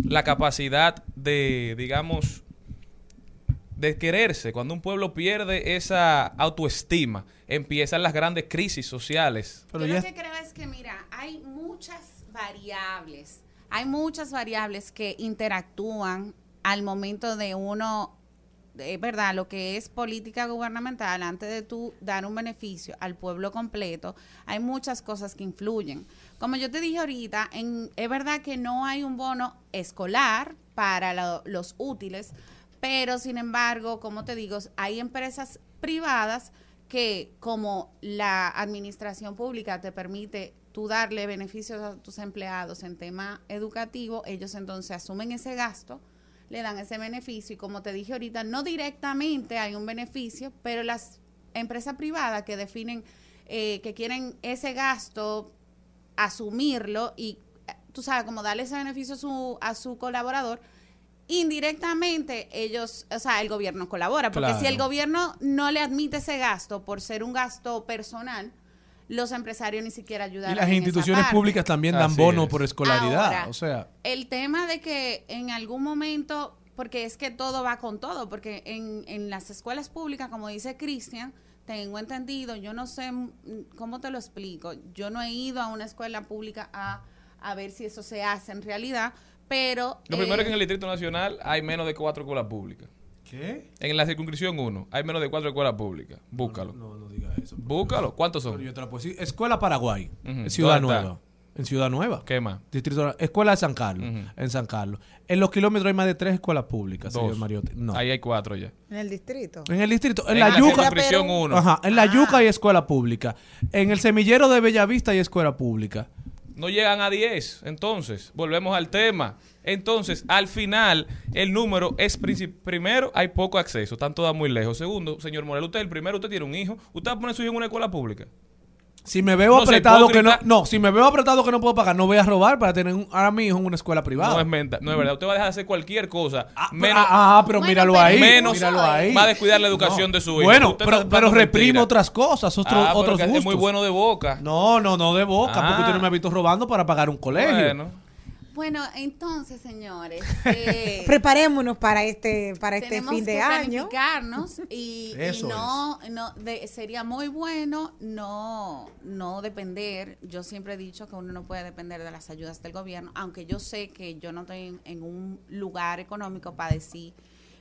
la capacidad de, digamos, de quererse, cuando un pueblo pierde esa autoestima, empiezan las grandes crisis sociales. Yo lo que creo es que, mira, hay muchas variables, hay muchas variables que interactúan al momento de uno, es verdad, lo que es política gubernamental, antes de tú dar un beneficio al pueblo completo, hay muchas cosas que influyen. Como yo te dije ahorita, en, es verdad que no hay un bono escolar para lo- los útiles, pero sin embargo, como te digo, hay empresas privadas que como la administración pública te permite tú darle beneficios a tus empleados en tema educativo, ellos entonces asumen ese gasto, le dan ese beneficio. Y como te dije ahorita, no directamente hay un beneficio, pero las empresas privadas que definen eh, que quieren ese gasto asumirlo y eh, tú sabes, como darle ese beneficio a su, a su colaborador, indirectamente ellos, o sea, el gobierno colabora, porque si el gobierno no le admite ese gasto por ser un gasto personal, los empresarios ni siquiera ayudan. Y las instituciones públicas también dan Así bono es. por escolaridad. Ahora, o sea, El tema de que en algún momento, porque es que todo va con todo, porque en, en las escuelas públicas, como dice Cristian, tengo entendido, yo no sé mm, cómo te lo explico, yo no he ido a una escuela pública a, a ver si eso se hace en realidad, pero... Lo primero eh, es que en el Distrito Nacional hay menos de cuatro escuelas públicas. ¿Qué? En la circunscripción 1 hay menos de cuatro escuelas públicas. Búscalo. No, no diga eso. Búscalo. ¿Cuántos son? Pero yo te la puedo decir. Escuela Paraguay, en Ciudad. Nueva. En Ciudad Nueva. ¿Qué más? Distrito, escuela de San Carlos, en San Carlos. En los kilómetros hay más de tres escuelas públicas, señor Dos. Mariotti. No. Ahí hay cuatro ya. En el distrito. En el distrito, en, En la la Yuca. circunscripción uno. Ajá, en la Yuca hay escuela pública. En el semillero de Bellavista hay escuela pública. No llegan a 10. Entonces, volvemos al tema. Entonces, al final, el número es primero, hay poco acceso, están todas muy lejos. Segundo, señor Morel, usted el primero, usted tiene un hijo, usted poner a su hijo en una escuela pública. Si me veo No apretado que no, no, si me veo apretado que no puedo pagar, no voy a robar para tener un, ahora mi hijo en una escuela privada. No es menta, no es verdad. Usted va a dejar de hacer cualquier cosa. Ah, menos, ah, ah, pero Bueno, míralo ahí. menos míralo ahí. va a descuidar la educación No. de su hijo. Bueno, Usted pero, pero mentira. otras cosas, otros, Ah, otros gustos. es muy bueno de boca. No, no, no de boca, Ah. porque usted no me ha visto robando para pagar un colegio. Bueno, Bueno, entonces, señores, eh, Preparémonos para este, para este fin de que año. planificarnos y, y Eso no, no de- sería muy bueno no no depender yo siempre he dicho que uno no puede depender de las ayudas del gobierno aunque yo sé que yo no estoy en, en un lugar económico para decir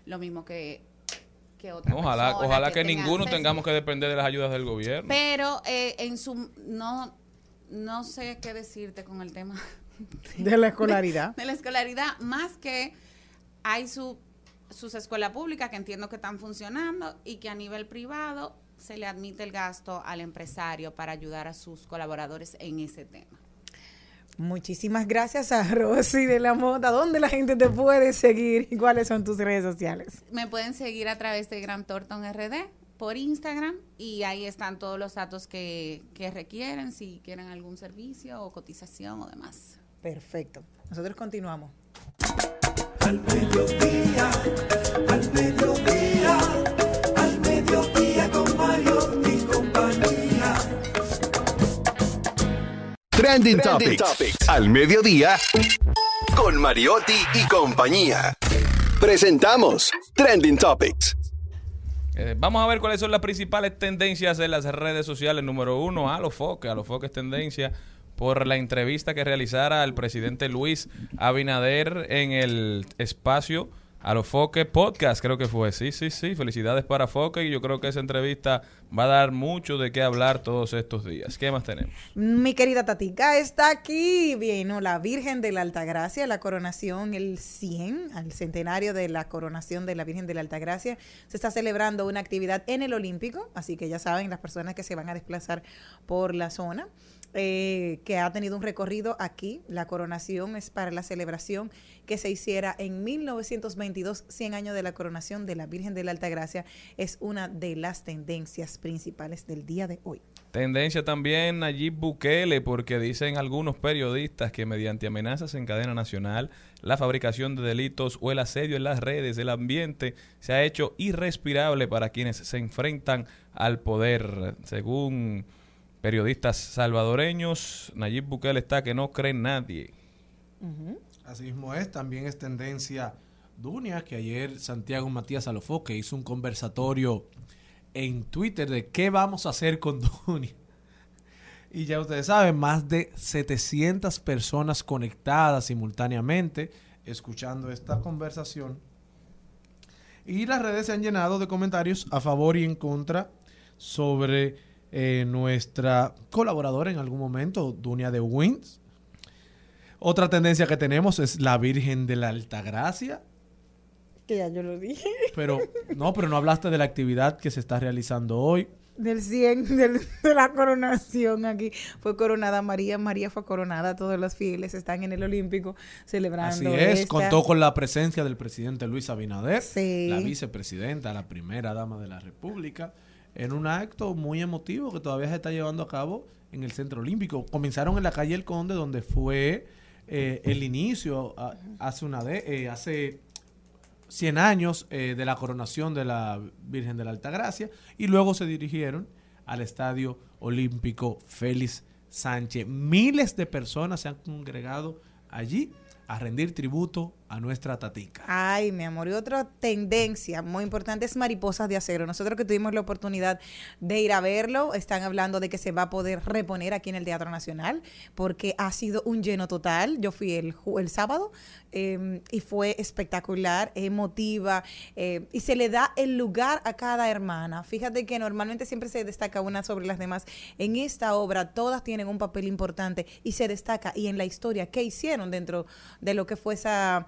lo mismo que que otra ojalá, persona ojalá que, tenga ninguno acceso. tengamos que depender de las ayudas del gobierno. pero eh, en su no no sé qué decirte con el tema De la escolaridad. de la escolaridad, más que hay su, sus escuelas públicas que entiendo que están funcionando y que a nivel privado se le admite el gasto al empresario para ayudar a sus colaboradores en ese tema. Muchísimas gracias a Rosy de la Mota. ¿Dónde la gente te puede seguir y cuáles son tus redes sociales? Me pueden seguir a través de Gran Thornton RD por Instagram y ahí están todos los datos que, que requieren, si quieren algún servicio o cotización o demás. Perfecto. Nosotros continuamos. al mediodía, al mediodía, al mediodía con Mario y compañía. Trending, Topics. Al mediodía. Con Mariotti y compañía. Presentamos Trending Topics. Eh, vamos a ver cuáles son las principales tendencias en las redes sociales. Número uno, a los foques. A los foques tendencia por la entrevista que realizara el presidente Luis Abinader en el espacio a los Foque Podcast, creo que fue. Sí, sí, sí. Felicidades para Foque y yo creo que esa entrevista va a dar mucho de qué hablar todos estos días. ¿Qué más tenemos? Mi querida Tatica está aquí. Vino la Virgen de la Altagracia, la coronación, el 100, al centenario de la coronación de la Virgen de la Altagracia. Se está celebrando una actividad en el Olímpico, así que ya saben las personas que se van a desplazar por la zona. Eh, que ha tenido un recorrido aquí. La coronación es para la celebración que se hiciera en 1922, 100 años de la coronación de la Virgen de la Altagracia. Es una de las tendencias principales del día de hoy. Tendencia también Nayib Bukele, porque dicen algunos periodistas que mediante amenazas en cadena nacional, la fabricación de delitos o el asedio en las redes, el ambiente se ha hecho irrespirable para quienes se enfrentan al poder. Según periodistas salvadoreños, Nayib Bukele está que no cree en nadie. Así mismo es, también es tendencia Dunia, que ayer Santiago Matías Alofoque hizo un conversatorio en Twitter de qué vamos a hacer con Dunia. Y ya ustedes saben, más de 700 personas conectadas simultáneamente escuchando esta conversación. Y las redes se han llenado de comentarios a favor y en contra sobre eh, nuestra colaboradora en algún momento, Dunia de Wins. Otra tendencia que tenemos es la Virgen de la Altagracia. Que ya yo lo dije. Pero no, pero no hablaste de la actividad que se está realizando hoy. Del 100 del- de la coronación aquí. Fue coronada María. María fue coronada. Todos los fieles están en el Olímpico celebrando. Así es, esta- contó con la presencia del presidente Luis Abinader, Sí. la vicepresidenta, la primera dama de la República, en un acto muy emotivo que todavía se está llevando a cabo en el Centro Olímpico. Comenzaron en la calle El Conde, donde fue eh, el inicio hace una eh, hace 100 años eh, de la coronación de la Virgen de la Altagracia y luego se dirigieron al Estadio Olímpico Félix Sánchez. Miles de personas se han congregado allí a rendir tributo a nuestra tatica. Ay, mi amor, y otra tendencia muy importante es mariposas de acero. Nosotros que tuvimos la oportunidad de ir a verlo, están hablando de que se va a poder reponer aquí en el Teatro Nacional, porque ha sido un lleno total. Yo fui el, el sábado eh, y fue espectacular, emotiva, eh, y se le da el lugar a cada hermana. Fíjate que normalmente siempre se destaca una sobre las demás. En esta obra todas tienen un papel importante y se destaca, y en la historia, qué hicieron dentro de lo que fue esa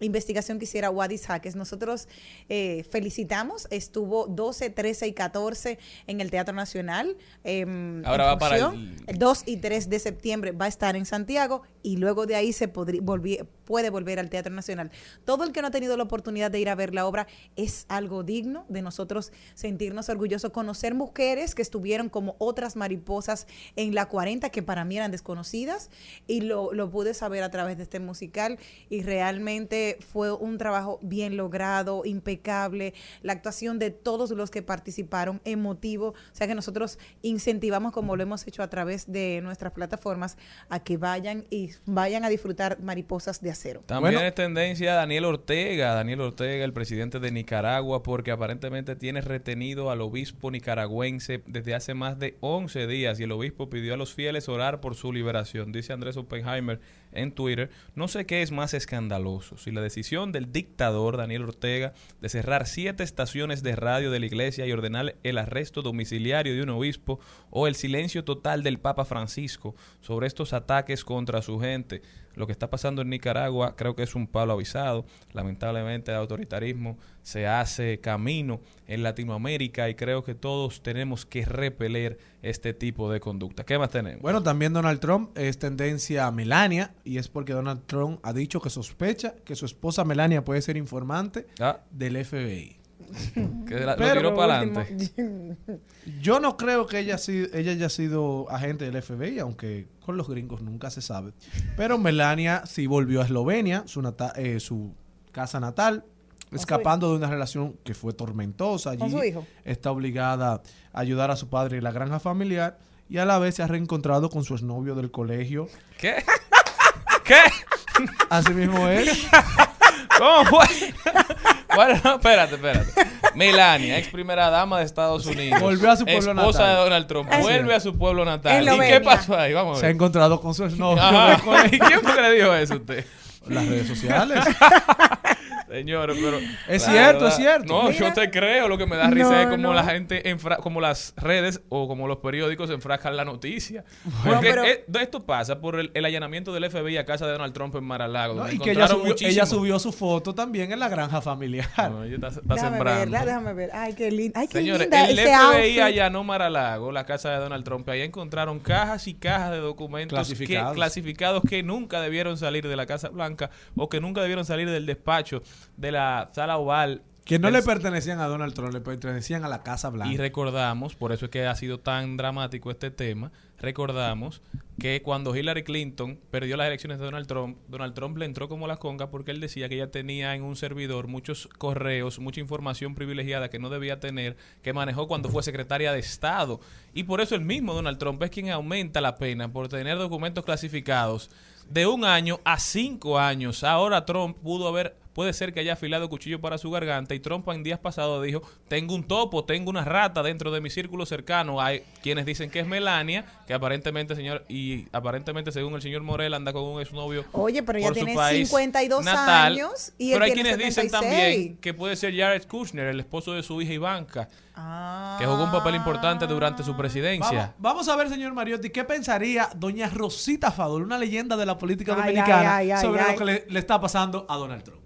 investigación que hiciera Wadis Jaques. Nosotros eh, felicitamos, estuvo 12, 13 y 14 en el Teatro Nacional. em, Ahora va para el- El 2 y 3 de septiembre va a estar en Santiago y luego de ahí se volví- puede volver al Teatro Nacional. Todo el que no ha tenido la oportunidad de ir a ver la obra es algo digno de nosotros sentirnos orgullosos, conocer mujeres que estuvieron como otras mariposas en la 40 que para mí eran desconocidas y lo, lo pude saber a través de este musical y realmente fue un trabajo bien logrado, impecable, la actuación de todos los que participaron, emotivo, o sea que nosotros incentivamos como lo hemos hecho a través de nuestras plataformas a que vayan y vayan a disfrutar mariposas de acero. También Bueno. es tendencia Daniel Ortega, Daniel Ortega, el presidente de Nicaragua, porque aparentemente tiene retenido al obispo nicaragüense desde hace más de 11 días y el obispo pidió a los fieles orar por su liberación, dice Andrés Oppenheimer en Twitter. No sé qué es más escandaloso, si la decisión del dictador Daniel Ortega de cerrar siete estaciones de radio de la iglesia y ordenar el arresto domiciliario de un obispo o el silencio total del Papa Francisco sobre estos ataques contra su gente. Lo que está pasando en Nicaragua creo que es un palo avisado. Lamentablemente el autoritarismo se hace camino en Latinoamérica y creo que todos tenemos que repeler este tipo de conducta. ¿Qué más tenemos? Bueno, también Donald Trump es tendencia a Melania y es porque Donald Trump ha dicho que sospecha que su esposa Melania puede ser informante Ah, del FBI. que la- lo Pero tiró por para adelante. Yo no creo que ella, ella haya sido agente del FBI, aunque con los gringos nunca se sabe. Pero Melania sí volvió a Eslovenia, su, nata- eh, su casa natal, escapando de una relación que fue tormentosa. ¿Con Allí su hijo? está obligada a ayudar a su padre en la granja familiar y a la vez se ha reencontrado con su exnovio del colegio. ¿Qué? ¿Qué? Así mismo es. ¿Cómo fue? Bueno, no, espérate, espérate. Melania, ex primera dama de Estados Unidos. Volvió a su pueblo esposa natal. de Donald Trump. Vuelve a su pueblo natal. ¿Y qué pasó ahí? Vamos a Se ha ver. encontrado con su colegio. ¿Y quién fue que le dijo eso a usted? Las redes sociales. Señores, pero. Es la cierto, verdad- es cierto. No, Mira. yo te creo. Lo que me da risa No, es como no. la gente, enfra- como las redes o como los periódicos enfrascan la noticia. Bueno, Porque pero- eh, esto pasa por el, el allanamiento del FBI a casa de Donald Trump en Mar-a-Lago. No, donde y que ella encontraron subió, ella muchísimo- subió su foto también en la granja familiar. No, ella está, está Déjame sembrando. verla, déjame ver. Ay, qué lindo. Ay, qué Señores, linda el ese FBI outfit. allanó Mar-a-Lago, la casa de Donald Trump. Ahí encontraron cajas y cajas de documentos Clasificados. Que, clasificados que nunca debieron salir de la Casa Blanca o que nunca debieron salir del despacho de la sala oval. Que no le pertenecían a Donald Trump, le pertenecían a la Casa Blanca. Y recordamos, por eso es que ha sido tan dramático este tema, recordamos que cuando Hillary Clinton perdió las elecciones de Donald Trump, Donald Trump le entró como la conga porque él decía que ella tenía en un servidor muchos correos, mucha información privilegiada que no debía tener, que manejó cuando fue secretaria de Estado. Y por eso el mismo Donald Trump es quien aumenta la pena por tener documentos clasificados de un año a cinco años. Ahora Trump pudo haber, puede ser que haya afilado cuchillo para su garganta y Trump en días pasados dijo, tengo un topo, tengo una rata dentro de mi círculo cercano. Hay quienes dicen que es Melania, que aparentemente, señor, y aparentemente según el señor Morel anda con un exnovio. Oye, pero su tiene país 52 natal. años y Pero él hay tiene quienes dicen 76. también que puede ser Jared Kushner, el esposo de su hija Ivanka, Ah. que jugó un papel importante durante su presidencia. Vamos, vamos a ver, señor Mariotti, ¿qué pensaría doña Rosita Fadol, una leyenda de la política Ay, dominicana, ay, ay, ay, sobre ay. lo que le, le está pasando a Donald Trump?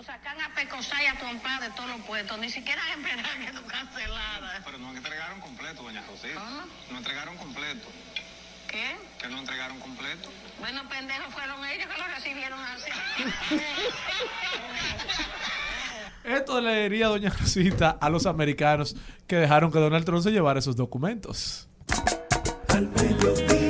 Nos sacan a pecosar y a trompar de todos los puestos. Ni siquiera esperar que tú cancelaras. Pero nos entregaron completo, doña Rosita. ¿Cómo? Nos entregaron completo. ¿Qué? Que no entregaron completo. Bueno, pendejos fueron ellos que lo recibieron así. Esto le diría doña Rosita a los americanos que dejaron que Donald Trump se llevara esos documentos. Al mediodía,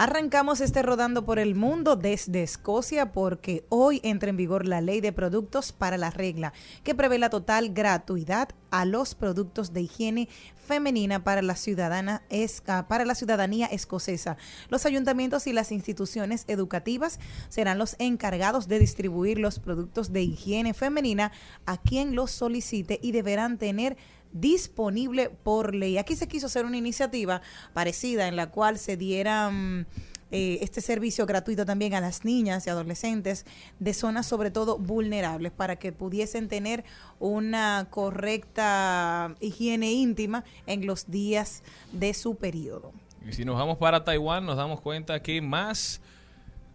Arrancamos este rodando por el mundo desde Escocia porque hoy entra en vigor la ley de productos para la regla que prevé la total gratuidad a los productos de higiene femenina para la ciudadana ah, para la ciudadanía escocesa. Los ayuntamientos y las instituciones educativas serán los encargados de distribuir los productos de higiene femenina a quien los solicite y deberán tener disponible por ley. Aquí se quiso hacer una iniciativa parecida en la cual se diera mm, eh, este servicio gratuito también a las niñas y adolescentes de zonas sobre todo vulnerables para que pudiesen tener una correcta higiene íntima en los días de su periodo. Y si nos vamos para Taiwán, nos damos cuenta que más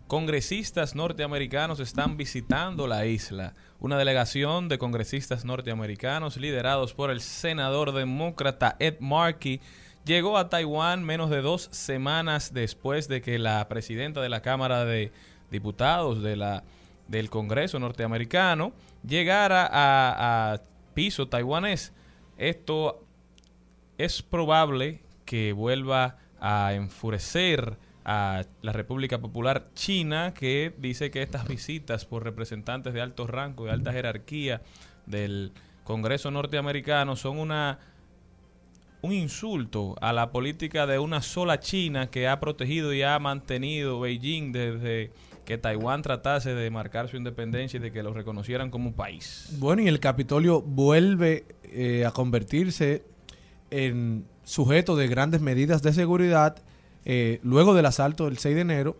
congresistas norteamericanos están visitando la isla. Una delegación de congresistas norteamericanos liderados por el senador demócrata Ed Markey llegó a Taiwán menos de dos semanas después de que la presidenta de la Cámara de Diputados de la, del Congreso norteamericano llegara a, a piso taiwanés. Esto es probable que vuelva a enfurecer a la República Popular China, que dice que estas visitas por representantes de alto rango, de alta jerarquía del Congreso norteamericano son una un insulto a la política de una sola China que ha protegido y ha mantenido Beijing desde que Taiwán tratase de marcar su independencia y de que lo reconocieran como país. Bueno, y el Capitolio vuelve eh, a convertirse en sujeto de grandes medidas de seguridad. Eh, luego del asalto del 6 de enero,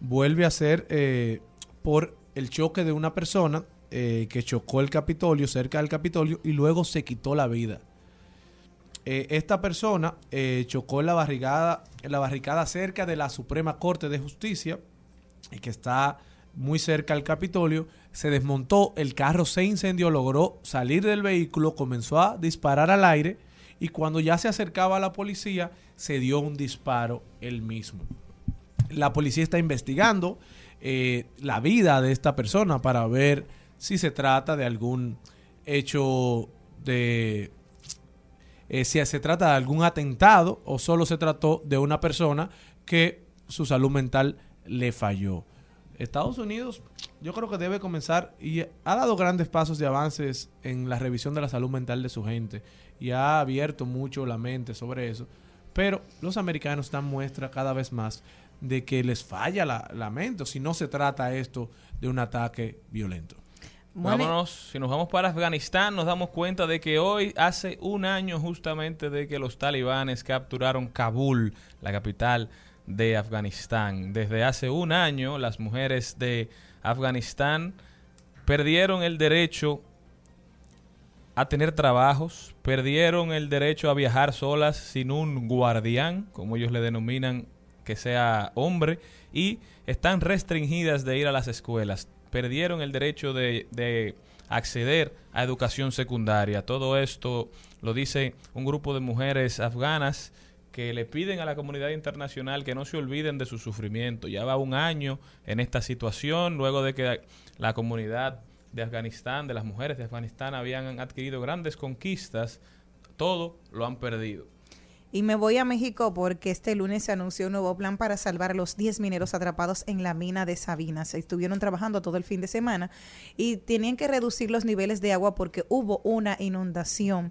vuelve a ser eh, por el choque de una persona eh, que chocó el Capitolio, cerca del Capitolio, y luego se quitó la vida. Esta persona chocó en la barricada, en la barricada cerca de la Suprema Corte de Justicia que está muy cerca al Capitolio, se desmontó, el carro se incendió, logró salir del vehículo, comenzó a disparar al aire y cuando ya se acercaba a la policía, se dio un disparo él mismo. La policía está investigando eh, la vida de esta persona para ver si se trata de algún hecho de... eh, si se trata de algún atentado o solo se trató de una persona que su salud mental le falló. Estados Unidos yo creo que debe comenzar y ha dado grandes pasos de avances en la revisión de la salud mental de su gente y ha abierto mucho la mente sobre eso. Pero los americanos dan muestra cada vez más de que les falla la, la mente si no se trata esto de un ataque violento. Vámonos, si nos vamos para Afganistán, nos damos cuenta de que hoy hace un año justamente de que los talibanes capturaron Kabul, la capital de Afganistán. Desde hace un año las mujeres de Afganistán perdieron el derecho a tener trabajos, perdieron el derecho a viajar solas sin un guardián, como ellos le denominan, que sea hombre, y están restringidas de ir a las escuelas. Perdieron el derecho de, de acceder a educación secundaria. Todo esto lo dice un grupo de mujeres afganas que le piden a la comunidad internacional que no se olviden de su sufrimiento. Ya va un año en esta situación, luego de que la comunidad de Afganistán, de las mujeres de Afganistán, habían adquirido grandes conquistas, todo lo han perdido. Y me voy a México porque este lunes se anunció un nuevo plan para salvar a los 10 mineros atrapados en la mina de Sabinas. Estuvieron trabajando todo el fin de semana y tenían que reducir los niveles de agua porque hubo una inundación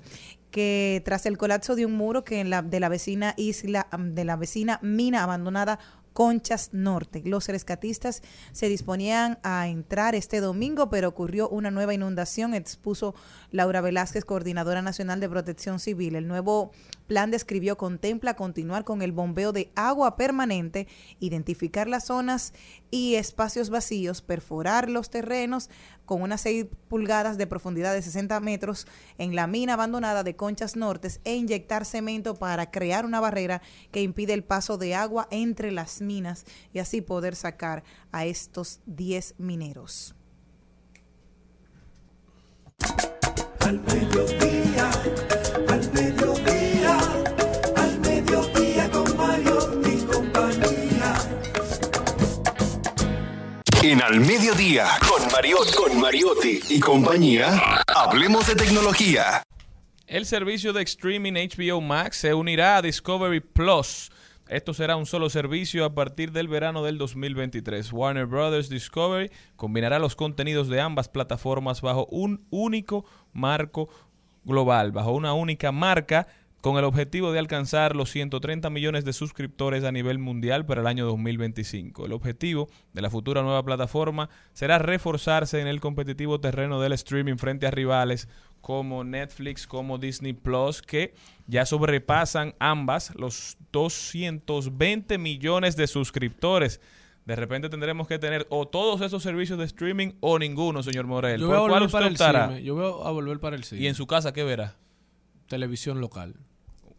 que tras el colapso de un muro que en la, de la vecina isla, de la vecina mina abandonada Conchas Norte. Los rescatistas se disponían a entrar este domingo, pero ocurrió una nueva inundación, expuso Laura Velázquez, coordinadora nacional de protección civil. El nuevo plan describió contempla continuar con el bombeo de agua permanente, identificar las zonas y espacios vacíos, perforar los terrenos con unas 6 pulgadas de profundidad de 60 metros en la mina abandonada de Conchas Nortes e inyectar cemento para crear una barrera que impide el paso de agua entre las minas y así poder sacar a estos 10 mineros. Al mediodía, En Al Mediodía, con Mariotti, con Mariotti y compañía, hablemos de tecnología. El servicio de streaming HBO Max se unirá a Discovery Plus. Esto será un solo servicio a partir del verano del 2023. Warner Brothers Discovery combinará los contenidos de ambas plataformas bajo un único marco global, bajo una única marca, con el objetivo de alcanzar los 130 millones de suscriptores a nivel mundial para el año 2025. El objetivo de la futura nueva plataforma será reforzarse en el competitivo terreno del streaming frente a rivales como Netflix, como Disney Plus, que ya sobrepasan ambas los 220 millones de suscriptores. De repente tendremos que tener o todos esos servicios de streaming o ninguno, señor Morel. Yo voy a ¿Por cuál volver para el cine. Yo voy a volver para el cine. ¿Y en su casa qué verá? Televisión local.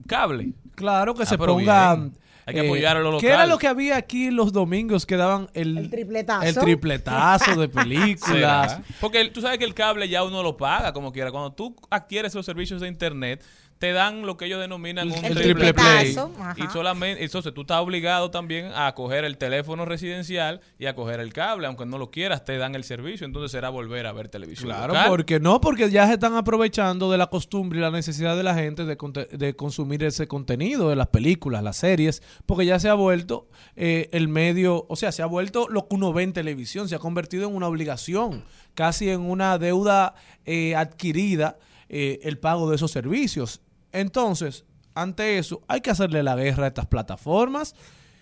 ¿Cable? Claro que Ah, se pero ponga. bien. Hay que apoyar a lo ¿Qué era lo que había aquí los domingos que daban el, El tripletazo. el tripletazo de películas? Porque el- tú sabes que el cable ya uno lo paga como quiera. Cuando tú adquieres los servicios de internet, te dan lo que ellos denominan un El triple play. Y solamente, entonces tú estás obligado también a coger el teléfono residencial y a coger el cable, aunque no lo quieras, te dan el servicio, entonces será volver a ver televisión. Claro, local. porque no, porque ya se están aprovechando de la costumbre y la necesidad de la gente de, conte- de consumir ese contenido de las películas, las series, porque ya se ha vuelto eh, el medio, o sea, se ha vuelto lo que uno ve en televisión, se ha convertido en una obligación, casi en una deuda eh, adquirida eh, el pago de esos servicios. Entonces, ante eso, hay que hacerle la guerra a estas plataformas.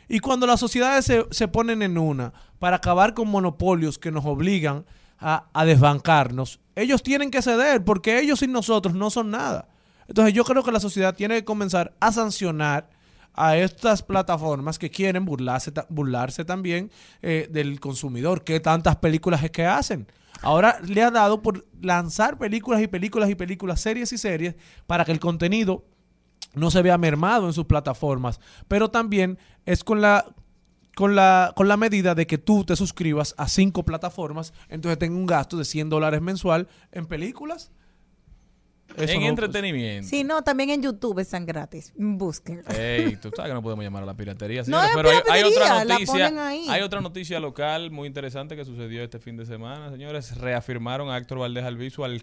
Y cuando las sociedades se, se ponen en una para acabar con monopolios que nos obligan a, a desbancarnos, ellos tienen que ceder porque ellos sin nosotros no son nada. Entonces yo creo que la sociedad tiene que comenzar a sancionar a estas plataformas que quieren burlarse, burlarse también eh, del consumidor. ¿Qué tantas películas es que hacen? Ahora le ha dado por lanzar películas y películas y películas, series y series, para que el contenido no se vea mermado en sus plataformas, pero también es con la con la, con la medida de que tú te suscribas a cinco plataformas, entonces tengo un gasto de 100 dólares mensual en películas. Eso en no- entretenimiento. Sí, no, también en YouTube están gratis. Busquen. Ey, tú sabes que no podemos llamar a la piratería, No señores, pero hay, hay otra piratería, la noticia, ponen ahí. hay otra noticia local muy interesante que sucedió este fin de semana, señores, reafirmaron a Héctor Valdés Albizu al,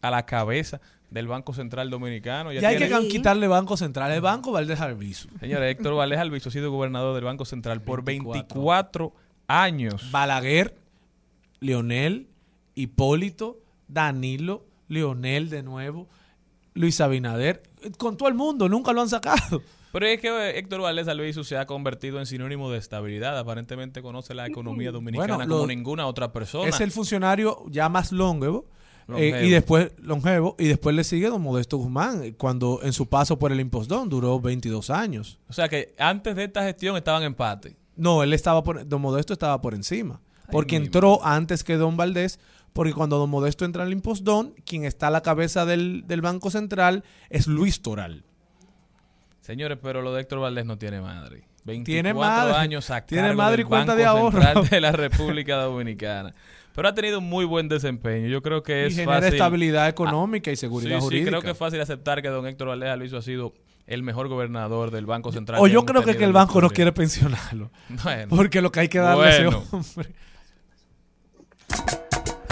a la cabeza del Banco Central Dominicano. Ya hay que quitarle Banco Central. El Banco Valdés Albizu. Señores, Héctor Valdés Albizu ha sido gobernador del Banco Central por 24 años. Balaguer, Leonel, Hipólito, Danilo, Leonel de nuevo, Luis Abinader, con todo el mundo, nunca lo han sacado. Pero es que eh, Héctor Valdés Albizu se ha convertido en sinónimo de estabilidad. Aparentemente conoce la economía dominicana Bueno, como ninguna otra persona. Es el funcionario ya más longevo. eh, y después longevo y después le sigue don Modesto Guzmán cuando en su paso por el impostón duró 22 años. O sea que antes de esta gestión estaban en empate. No, él estaba por, don Modesto estaba por encima. Porque entró antes que don Valdés, porque cuando don Modesto entra al impostón, quien está a la cabeza del, del Banco Central es Luis Toral. Señores, pero lo de Héctor Valdés no tiene madre. 24 Tiene madre. años a Tiene madre del y cuenta Banco de ahorro. Central de la República Dominicana. Pero ha tenido un muy buen desempeño. Yo creo que Y es genera fácil. estabilidad económica y seguridad sí, sí, jurídica. creo que es fácil aceptar que don Héctor Valdés Albizu ha sido el mejor gobernador del Banco Central. O yo creo que, el banco no quiere pensionarlo. Bueno. Porque lo que hay que darle a ese hombre.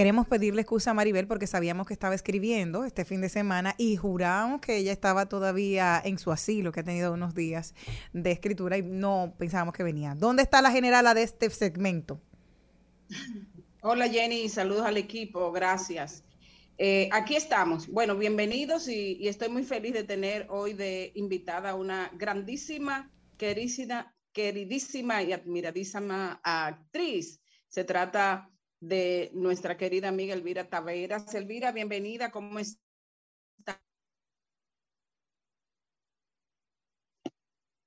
Queremos pedirle excusa a Maribel porque sabíamos que estaba escribiendo este fin de semana y juramos que ella estaba todavía en su asilo, que ha tenido unos días de escritura y no pensábamos que venía. ¿Dónde está la generala de este segmento? Hola Jenny, saludos al equipo, gracias. Eh, aquí estamos. Bueno, bienvenidos y, estoy muy feliz de tener hoy de invitada a una grandísima, queridísima, queridísima y admiradísima actriz. Se trata de nuestra querida amiga Elvira Taveras. Elvira, bienvenida, ¿cómo está?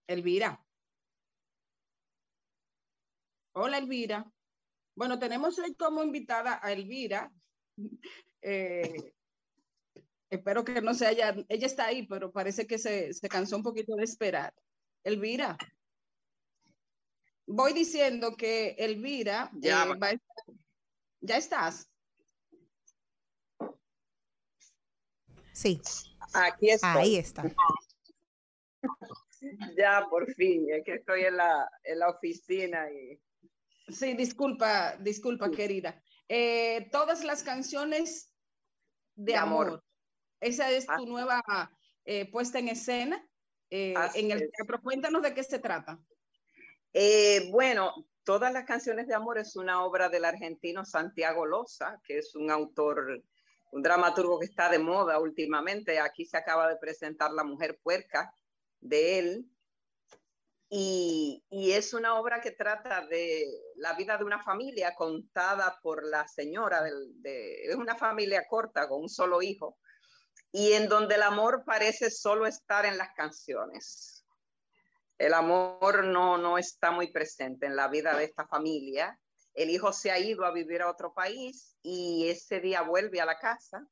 Elvira. Hola Elvira. Bueno, tenemos hoy como invitada a Elvira. Eh, espero que no se haya, ella está ahí, pero parece que se, se cansó un poquito de esperar. Elvira. Voy diciendo que Elvira Ya. eh, va a estar- ya estás. Sí. Aquí estoy. Ahí está. Ya, por fin, es que estoy en la, en la oficina y... Sí, disculpa, disculpa, querida. Eh, todas las canciones de, De amor. amor. Esa es tu nueva eh, puesta en escena eh, en el teatro. Cuéntanos de qué se trata. Eh, bueno, Todas las canciones de amor es una obra del argentino Santiago Loza, que es un autor, un dramaturgo que está de moda últimamente. Aquí se acaba de presentar La Mujer Puerca de él. Y, es una obra que trata de la vida de una familia contada por la señora, de, es una familia corta con un solo hijo, y en donde el amor parece solo estar en las canciones. El amor no, no está muy presente en la vida de esta familia. El hijo se ha ido a vivir a otro país y ese día vuelve a la casa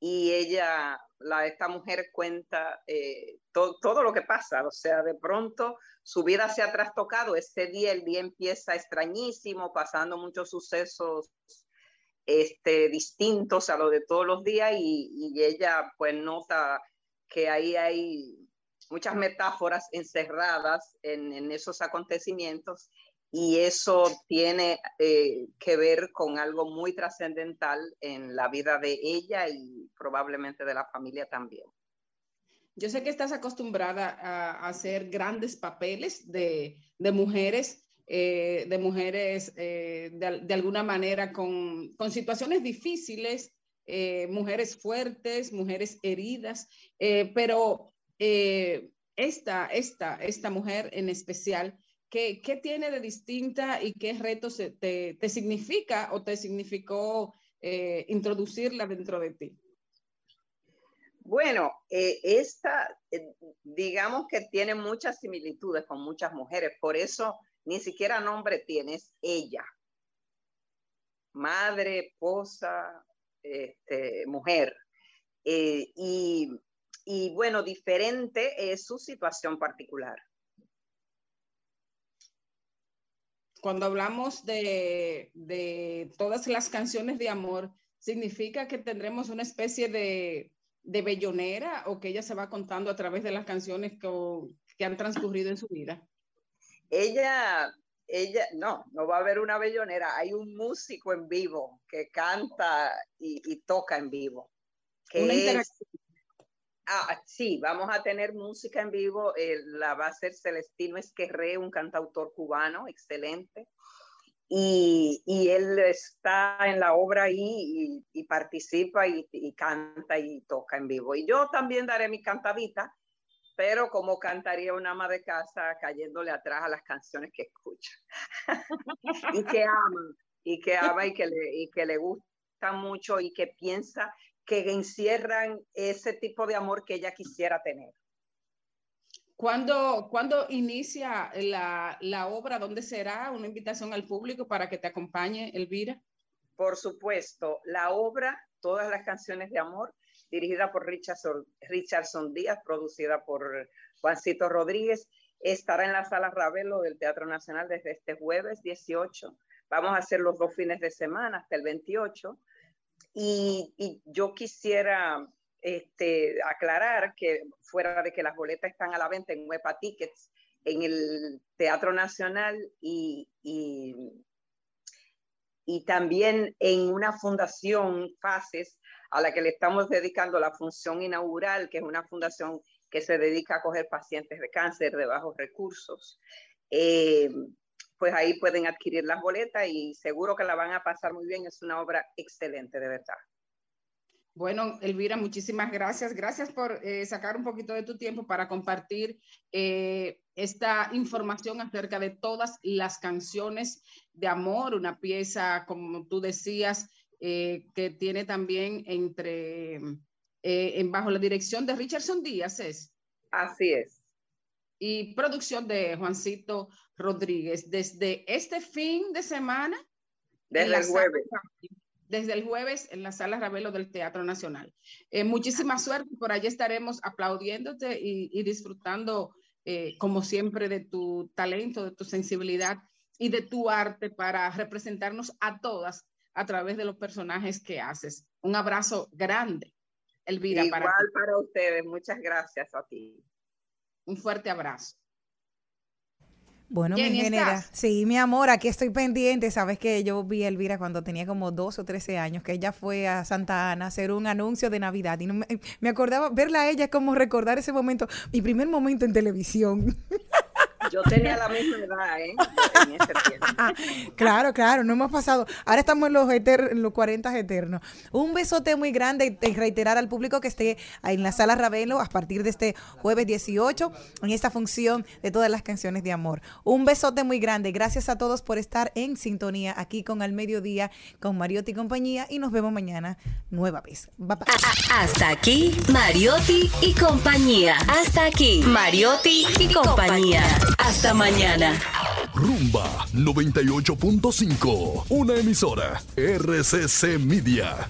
y ella, la, esta mujer cuenta eh, to, todo lo que pasa. O sea, de pronto su vida se ha trastocado. Ese día, el día empieza extrañísimo, pasando muchos sucesos este, distintos a lo de todos los días y, y ella pues nota que ahí hay muchas metáforas encerradas en, esos acontecimientos y eso tiene eh, que ver con algo muy trascendental en la vida de ella y probablemente de la familia también. Yo sé que estás acostumbrada a, hacer grandes papeles de, mujeres, eh, de mujeres eh, de, de, alguna manera con, situaciones difíciles, eh, mujeres fuertes, mujeres heridas, eh, pero eh, esta, esta, esta mujer en especial, ¿qué, ¿qué, tiene de distinta y qué retos te, te, significa o te significó eh, introducirla dentro de ti? Bueno, eh, esta, digamos que tiene muchas similitudes con muchas mujeres, por eso ni siquiera nombre tiene, es ella. Madre, esposa, este, mujer. Y, y bueno, diferente es su situación particular. Cuando hablamos de, de todas las canciones de amor, ¿significa que tendremos una especie de, de bellonera o que ella se va contando a través de las canciones que, que han transcurrido en su vida? Ella, ella, no, no va a haber una bellonera, hay un músico en vivo que canta y, y toca en vivo. Que Una es- interacción. Ah, sí, vamos a tener música en vivo, eh, la va a hacer Celestino Esquerré, un cantautor cubano, excelente. Y, y él está en la obra ahí y, participa y, y canta y toca en vivo. Y yo también daré mi cantadita, pero como cantaría una ama de casa cayéndole atrás a las canciones que escucha y que ama, y que ama y que le, y que le gusta mucho y que piensa que encierran ese tipo de amor que ella quisiera tener. ¿Cuándo, cuándo inicia la, la obra? ¿Dónde será? ¿Una invitación al público para que te acompañe, Elvira? Por supuesto, la obra, todas las canciones de amor, dirigida por Richardson, Richardson Díaz, producida por Juancito Rodríguez, estará en la sala Ravelo del Teatro Nacional desde este jueves 18. Vamos a hacer los dos fines de semana hasta el 28. Y, yo quisiera este, aclarar que fuera de que las boletas están a la venta en Huepa Tickets, en el Teatro Nacional y, y, y también en una fundación, FACES, a la que le estamos dedicando la función inaugural, que es una fundación que se dedica a coger pacientes de cáncer de bajos recursos. Eh, pues ahí pueden adquirir las boletas y seguro que la van a pasar muy bien. Es una obra excelente, de verdad. Bueno, Elvira, muchísimas gracias. Gracias por eh, sacar un poquito de tu tiempo para compartir eh, esta información acerca de todas las canciones de amor, una pieza, como tú decías, eh, que tiene también entre, en, bajo la dirección de Richardson Díaz, ¿es? Así es. Y producción de Juancito Rodríguez. Desde este fin de semana. Desde el sala jueves. desde el jueves en la sala Ravelo del Teatro Nacional. Eh, muchísima suerte, por allí estaremos aplaudiéndote y, y disfrutando, eh, como siempre, de tu talento, de tu sensibilidad y de tu arte para representarnos a todas a través de los personajes que haces. Un abrazo grande, Elvira, Igual para para ustedes. Muchas gracias a ti. Un fuerte abrazo. Bueno, Jenny, mi genera. ¿estás? Sí, mi amor, aquí estoy pendiente. Sabes que yo vi a Elvira cuando tenía como 12 o 13 años, que ella fue a Santa Ana a hacer un anuncio de Navidad. Y no me, me acordaba, verla a ella es como recordar ese momento, mi primer momento en televisión. Yo tenía la misma edad, ¿eh? En ese tiempo. Claro, claro, no hemos pasado. Ahora estamos en los, eter- en los 40 eternos. Un besote muy grande y reiterar al público que esté en la sala Ravelo a partir de este jueves 18 en esta función de todas las canciones de amor. Un besote muy grande. Gracias a todos por estar en sintonía aquí con Al Mediodía, con Mariotti y compañía y nos vemos mañana nueva vez. Bye, bye. Hasta aquí, Mariotti y compañía. Hasta aquí, Mariotti y compañía. Hasta mañana. Rumba 98.5, una emisora RCC Media.